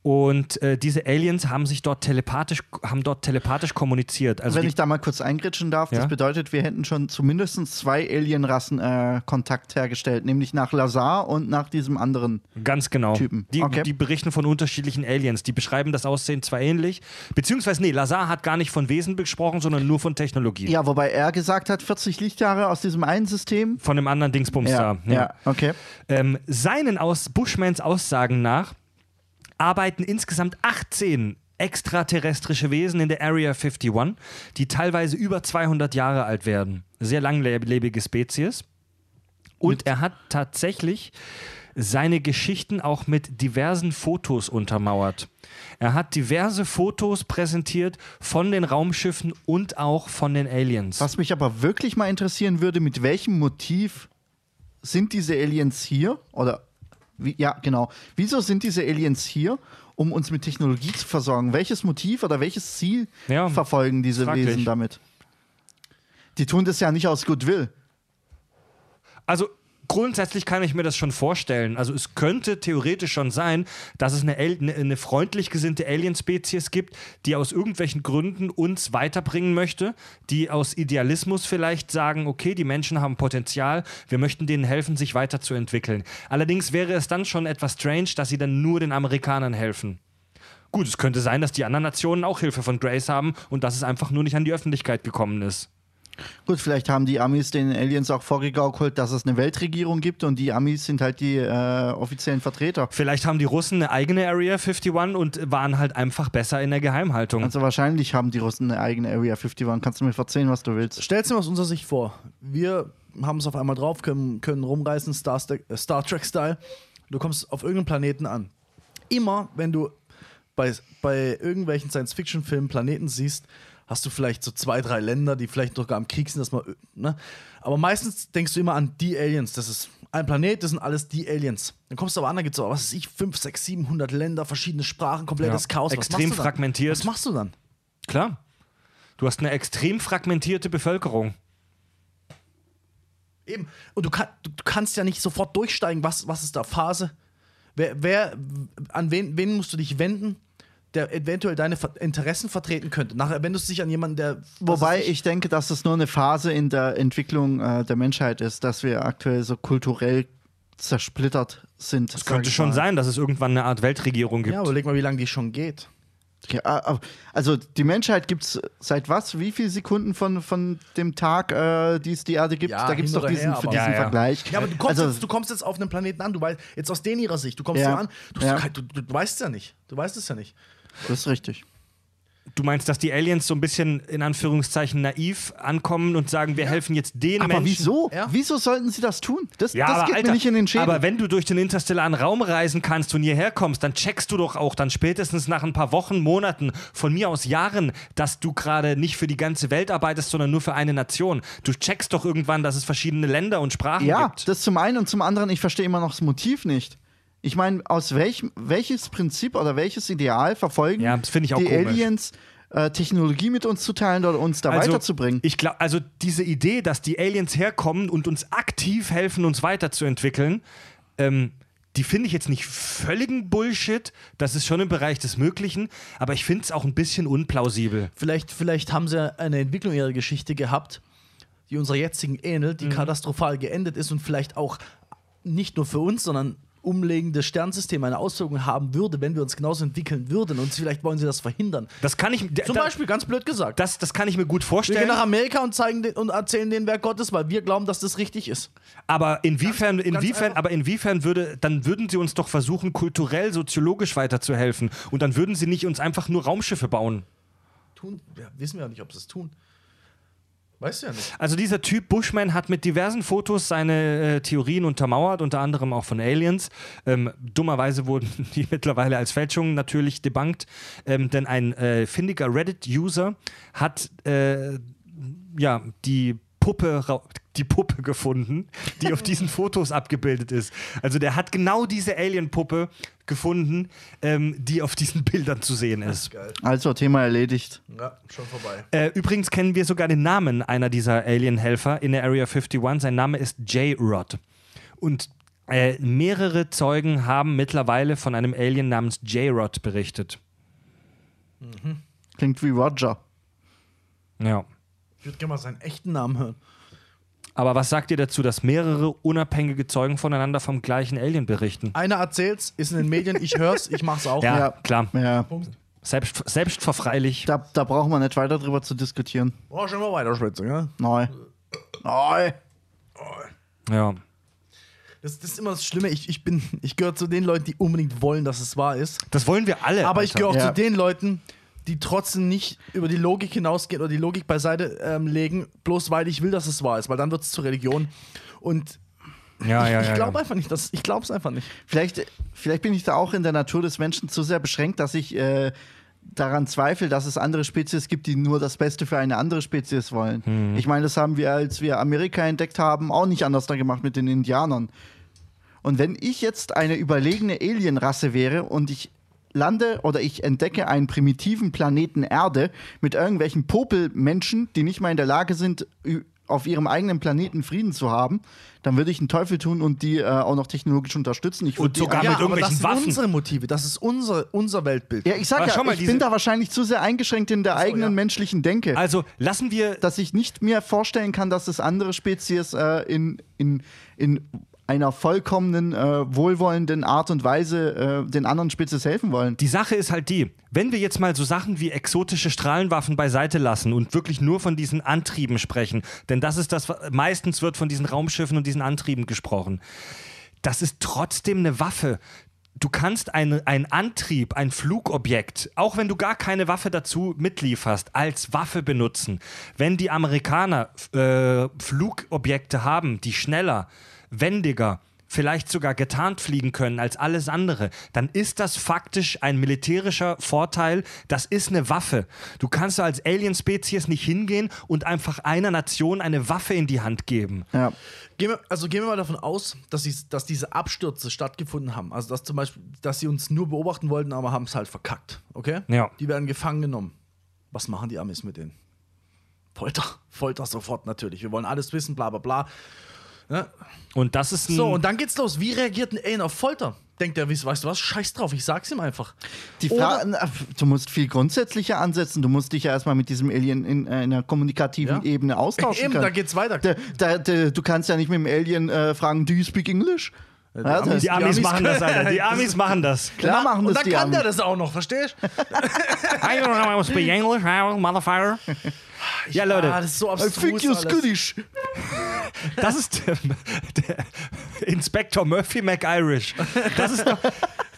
Und äh, diese Aliens haben sich dort telepathisch, haben dort telepathisch kommuniziert. Also Wenn ich da mal kurz eingritschen darf, Ja? das bedeutet, wir hätten schon zumindest zwei Alienrassen äh, Kontakt hergestellt, nämlich nach Lazar und nach diesem anderen. Ganz genau. Typen. Die, Okay. die berichten von unterschiedlichen Aliens. Die beschreiben das Aussehen zwar ähnlich, beziehungsweise, nee, Lazar hat gar nicht von Wesen gesprochen, sondern nur von Technologie. Ja, wobei er gesagt hat, 40 Lichtjahre aus diesem einen System. Von dem anderen Dingsbums Ja, da. ja. okay. Ähm, seinen aus Bushmans Aussagen nach arbeiten insgesamt 18 extraterrestrische Wesen in der Area 51, die teilweise über 200 Jahre alt werden. Sehr langlebige Spezies. Und er hat tatsächlich seine Geschichten auch mit diversen Fotos untermauert. Er hat diverse Fotos präsentiert von den Raumschiffen und auch von den Aliens. Was mich aber wirklich mal interessieren würde, mit welchem Motiv sind diese Aliens hier? Oder wie, ja, genau. Wieso sind diese Aliens hier, um uns mit Technologie zu versorgen? Welches Motiv oder welches Ziel Ja, verfolgen diese fraglich. Wesen damit? Die tun das ja nicht aus Goodwill. Also grundsätzlich kann ich mir das schon vorstellen. Also es könnte theoretisch schon sein, dass es eine, eine, eine freundlich gesinnte Alien-Spezies gibt, die aus irgendwelchen Gründen uns weiterbringen möchte, die aus Idealismus vielleicht sagen, okay, die Menschen haben Potenzial, wir möchten denen helfen, sich weiterzuentwickeln. Allerdings wäre es dann schon etwas strange, dass sie dann nur den Amerikanern helfen. Gut, es könnte sein, dass die anderen Nationen auch Hilfe von Grace haben und dass es einfach nur nicht an die Öffentlichkeit gekommen ist. Gut, vielleicht haben die Amis den Aliens auch vorgegaukelt, dass es eine Weltregierung gibt und die Amis sind halt die äh, offiziellen Vertreter. Vielleicht haben die Russen eine eigene Area 51 und waren halt einfach besser in der Geheimhaltung. Also wahrscheinlich haben die Russen eine eigene Area 51. Kannst du mir verzeihen, was du willst? Stell's dir aus unserer Sicht vor. Wir haben es auf einmal drauf, können, können rumreißen, Star, äh, Star Trek-Style. Du kommst auf irgendeinem Planeten an. Immer, wenn du bei, bei irgendwelchen Science-Fiction-Filmen Planeten siehst, hast du vielleicht so zwei, drei Länder, die vielleicht sogar am Krieg sind, dass man, ne? Aber meistens denkst du immer an die Aliens. Das ist ein Planet, das sind alles die Aliens. Dann kommst du aber an, da gibt es was weiß ich, 5, 6, 700 Länder, verschiedene Sprachen, komplettes Ja, Chaos. Was extrem fragmentiert. Was machst du dann? Klar. Du hast eine extrem fragmentierte Bevölkerung. Eben. Und du, kann, du kannst ja nicht sofort durchsteigen, was, was ist da Phase? Wer, wer, an wen, wen musst du dich wenden, der eventuell deine Interessen vertreten könnte? Nachher wendest du dich an jemanden, der. Wobei ich denke, dass es nur eine Phase in der Entwicklung äh, der Menschheit ist, dass wir aktuell so kulturell zersplittert sind. Es könnte schon sein, dass es irgendwann eine Art Weltregierung gibt. Ja, überleg mal, wie lange die schon geht. Ja, aber- also die Menschheit gibt es seit was? Wie viele Sekunden von, von dem Tag, äh, die es die Erde gibt? Ja, da gibt es doch diesen, her, diesen Ja, ja. Vergleich. Ja, aber du kommst, also, jetzt, du kommst jetzt auf einen Planeten an, du weißt, jetzt aus denen ihrer Sicht, du kommst Ja. hier an, du, du, du, du weißt es ja nicht. Du weißt es ja nicht. Das ist richtig. Du meinst, dass die Aliens so ein bisschen in Anführungszeichen naiv ankommen und sagen, wir helfen jetzt den Aber Menschen. wieso? Ja. Wieso sollten sie das tun? Das, Ja, das aber geht Alter, mir nicht in den Schädel. aber wenn du durch den interstellaren Raum reisen kannst und hierher kommst, dann checkst du doch auch dann spätestens nach ein paar Wochen, Monaten, von mir aus Jahren, dass du gerade nicht für die ganze Welt arbeitest, sondern nur für eine Nation. Du checkst doch irgendwann, dass es verschiedene Länder und Sprachen ja, gibt. das zum einen und zum anderen, ich verstehe immer noch das Motiv nicht. Ich meine, aus welchem, welches Prinzip oder welches Ideal verfolgen Ja, das finde ich auch die komisch. Aliens, äh, Technologie mit uns zu teilen oder uns da weiterzubringen? Ich glaube, also diese Idee, dass die Aliens herkommen und uns aktiv helfen, uns weiterzuentwickeln, ähm, die finde ich jetzt nicht völligen Bullshit. Das ist schon im Bereich des Möglichen, aber ich finde es auch ein bisschen unplausibel. Vielleicht, vielleicht haben sie eine Entwicklung ihrer Geschichte gehabt, die unserer jetzigen ähnelt, Mhm. die katastrophal geendet ist und vielleicht auch nicht nur für uns, sondern umlegendes Sternensystem eine Auswirkung haben würde, wenn wir uns genauso entwickeln würden. Und vielleicht wollen sie das verhindern. Das kann ich. Zum da, Beispiel, ganz blöd gesagt. Das, das kann ich mir gut wir vorstellen. gehen nach Amerika und zeigen den, und erzählen den Werk Gottes, weil wir glauben, dass das richtig ist. Aber inwiefern, Ganz- ganz inwiefern, einfach. aber inwiefern würde, dann würden sie uns doch versuchen, kulturell, soziologisch weiterzuhelfen. Und dann würden sie nicht uns einfach nur Raumschiffe bauen. Tun, ja, wissen wir ja nicht, ob sie es tun. Weißt du ja nicht. Also dieser Typ Bushman hat mit diversen Fotos seine äh, Theorien untermauert, unter anderem auch von Aliens. Ähm, dummerweise wurden die mittlerweile als Fälschungen natürlich debunked, ähm, denn ein äh, findiger Reddit-User hat äh, ja die Puppe, die Puppe gefunden, die auf diesen Fotos abgebildet ist. Also der hat genau diese Alien-Puppe gefunden, ähm, die auf diesen Bildern zu sehen ist. Also, Thema erledigt. Ja, schon vorbei. Äh, übrigens kennen wir sogar den Namen einer dieser Alien-Helfer in der Area 51. Sein Name ist J-Rod. Und äh, mehrere Zeugen haben mittlerweile von einem Alien namens J-Rod berichtet. Klingt wie Roger. Ja. Ich würde gerne mal seinen echten Namen hören. Aber was sagt ihr dazu, dass mehrere unabhängige Zeugen voneinander vom gleichen Alien berichten? Einer erzählt's, ist in den Medien, ich hör's, ich mach's auch. Ja, Ja. klar. Ja, Selbst, selbstverfreilich. da, da brauchen wir nicht weiter drüber zu diskutieren. Oh, schon mal weiter schwitzen, ja? Neu. Neu. Ja. Das, das ist immer das Schlimme. Ich, ich, bin, ich gehöre zu den Leuten, die unbedingt wollen, dass es wahr ist. Das wollen wir alle. Aber ich Alter. gehöre auch Ja. zu den Leuten, die trotzdem nicht über die Logik hinausgehen oder die Logik beiseite ähm, legen, bloß weil ich will, dass es wahr ist, weil dann wird es zur Religion. Und Ja, ja, ich ja. glaube ja. einfach nicht, dass, ich glaube es einfach nicht. Vielleicht, vielleicht bin ich da auch in der Natur des Menschen zu sehr beschränkt, dass ich äh, daran zweifle, dass es andere Spezies gibt, die nur das Beste für eine andere Spezies wollen. Ich meine, das haben wir, als wir Amerika entdeckt haben, auch nicht anders da gemacht mit den Indianern. Und wenn ich jetzt eine überlegene Alienrasse wäre und ich lande oder ich entdecke einen primitiven Planeten Erde mit irgendwelchen Popelmenschen, die nicht mal in der Lage sind, auf ihrem eigenen Planeten Frieden zu haben, dann würde ich einen Teufel tun und die äh, auch noch technologisch unterstützen. Ich Und die sogar einfach- mit aber das irgendwelchen sind Waffen. unsere Motive, das ist unser, unser Weltbild. Ja, ich sag Aber ja, mal, ich bin da wahrscheinlich zu sehr eingeschränkt in der eigenen ja. menschlichen Denke, Also lassen wir. dass ich nicht mir vorstellen kann, dass es andere Spezies äh, in, in, in einer vollkommenen, äh, wohlwollenden Art und Weise äh, den anderen Spezies helfen wollen. Die Sache ist halt die, wenn wir jetzt mal so Sachen wie exotische Strahlenwaffen beiseite lassen und wirklich nur von diesen Antrieben sprechen, denn das ist das, meistens wird von diesen Raumschiffen und diesen Antrieben gesprochen. Das ist trotzdem eine Waffe. Du kannst einen Antrieb, ein Flugobjekt, auch wenn du gar keine Waffe dazu mitlieferst, als Waffe benutzen. Wenn die Amerikaner äh, Flugobjekte haben, die schneller, wendiger, vielleicht sogar getarnt fliegen können als alles andere, dann ist das faktisch ein militärischer Vorteil. Das ist eine Waffe. Du kannst als Alien-Spezies nicht hingehen und einfach einer Nation eine Waffe in die Hand geben. Ja. Gehen wir, also gehen wir mal davon aus, dass, sie, dass diese Abstürze stattgefunden haben. Also dass zum Beispiel, dass sie uns nur beobachten wollten, aber haben es halt verkackt. Okay? Ja. Die werden gefangen genommen. Was machen die Amis mit denen? Folter. Folter sofort natürlich. Wir wollen alles wissen, bla bla bla. Ja. Und das ist ein. So, und dann geht's los. Wie reagiert ein Alien auf Folter? Denkt er, weißt du was? Scheiß drauf, ich sag's ihm einfach. Die Oder- na, du musst viel grundsätzlicher ansetzen. Du musst dich ja erstmal mit diesem Alien in, äh, in einer kommunikativen Ja. Ebene austauschen Eben, können. da geht's weiter. Da, da, da, du kannst ja nicht mit dem Alien äh, fragen, do you speak English? Ja, Amis- das- die Amis Amis machen das, Alter. Die Amis machen das. Klar machen und das dann die kann der Amis. das auch noch, verstehst du? I don't know how to speak English, motherfucker. Ja, Leute. Ah, das ist so I abstrus think you're alles. Scottish. Das ist der, der Inspector Murphy McIrish. Das ist doch,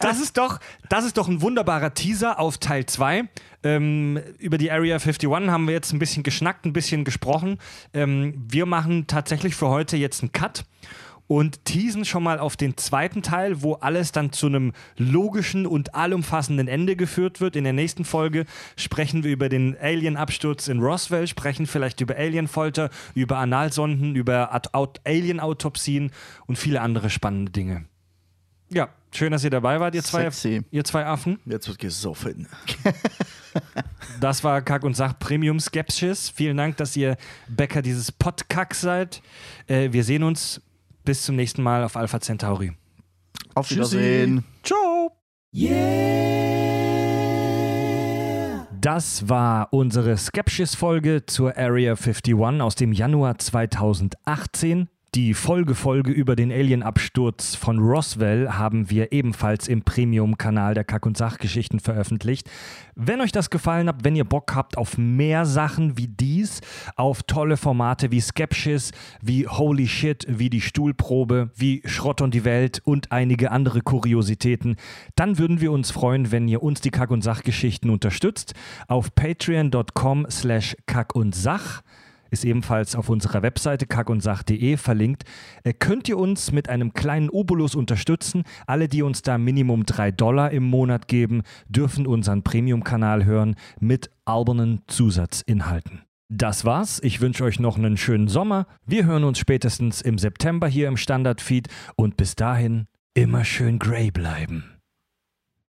das ist doch, das ist doch ein wunderbarer Teaser auf Teil 2. Ähm, über die Area 51 haben wir jetzt ein bisschen geschnackt, ein bisschen gesprochen. Ähm, wir machen tatsächlich für heute jetzt einen Cut und teasen schon mal auf den zweiten Teil, wo alles dann zu einem logischen und allumfassenden Ende geführt wird. In der nächsten Folge sprechen wir über den Alien-Absturz in Roswell, sprechen vielleicht über Alien-Folter, über Analsonden, über Alien-Autopsien und viele andere spannende Dinge. Ja, schön, dass ihr dabei wart, ihr zwei, Sexy. ihr zwei Affen. Jetzt wird gesoffen. Das war Kack und Sach Premium Skepsis. Vielen Dank, dass ihr Bäcker dieses Podkack seid. Äh, wir sehen uns bis zum nächsten Mal auf Alpha Centauri. Auf Wiedersehen. Ciao. Das war unsere Skepsis-Folge zur Area 51 aus dem Januar 2018. Die Folgefolge über den Alien-Absturz von Roswell haben wir ebenfalls im Premium-Kanal der Kack- und Sachgeschichten veröffentlicht. Wenn euch das gefallen hat, wenn ihr Bock habt auf mehr Sachen wie dies, auf tolle Formate wie Skepsis, wie Holy Shit, wie die Stuhlprobe, wie Schrott und die Welt und einige andere Kuriositäten, dann würden wir uns freuen, wenn ihr uns die Kack- und Sachgeschichten unterstützt. Auf patreon.com slash kack und sach ist ebenfalls auf unserer Webseite kackundsach.de verlinkt. Äh, könnt ihr uns mit einem kleinen Obolus unterstützen? Alle, die uns da Minimum 3 Dollar im Monat geben, dürfen unseren Premium-Kanal hören mit albernen Zusatzinhalten. Das war's. Ich wünsche euch noch einen schönen Sommer. Wir hören uns spätestens im September hier im Standard-Feed und bis dahin immer schön grey bleiben.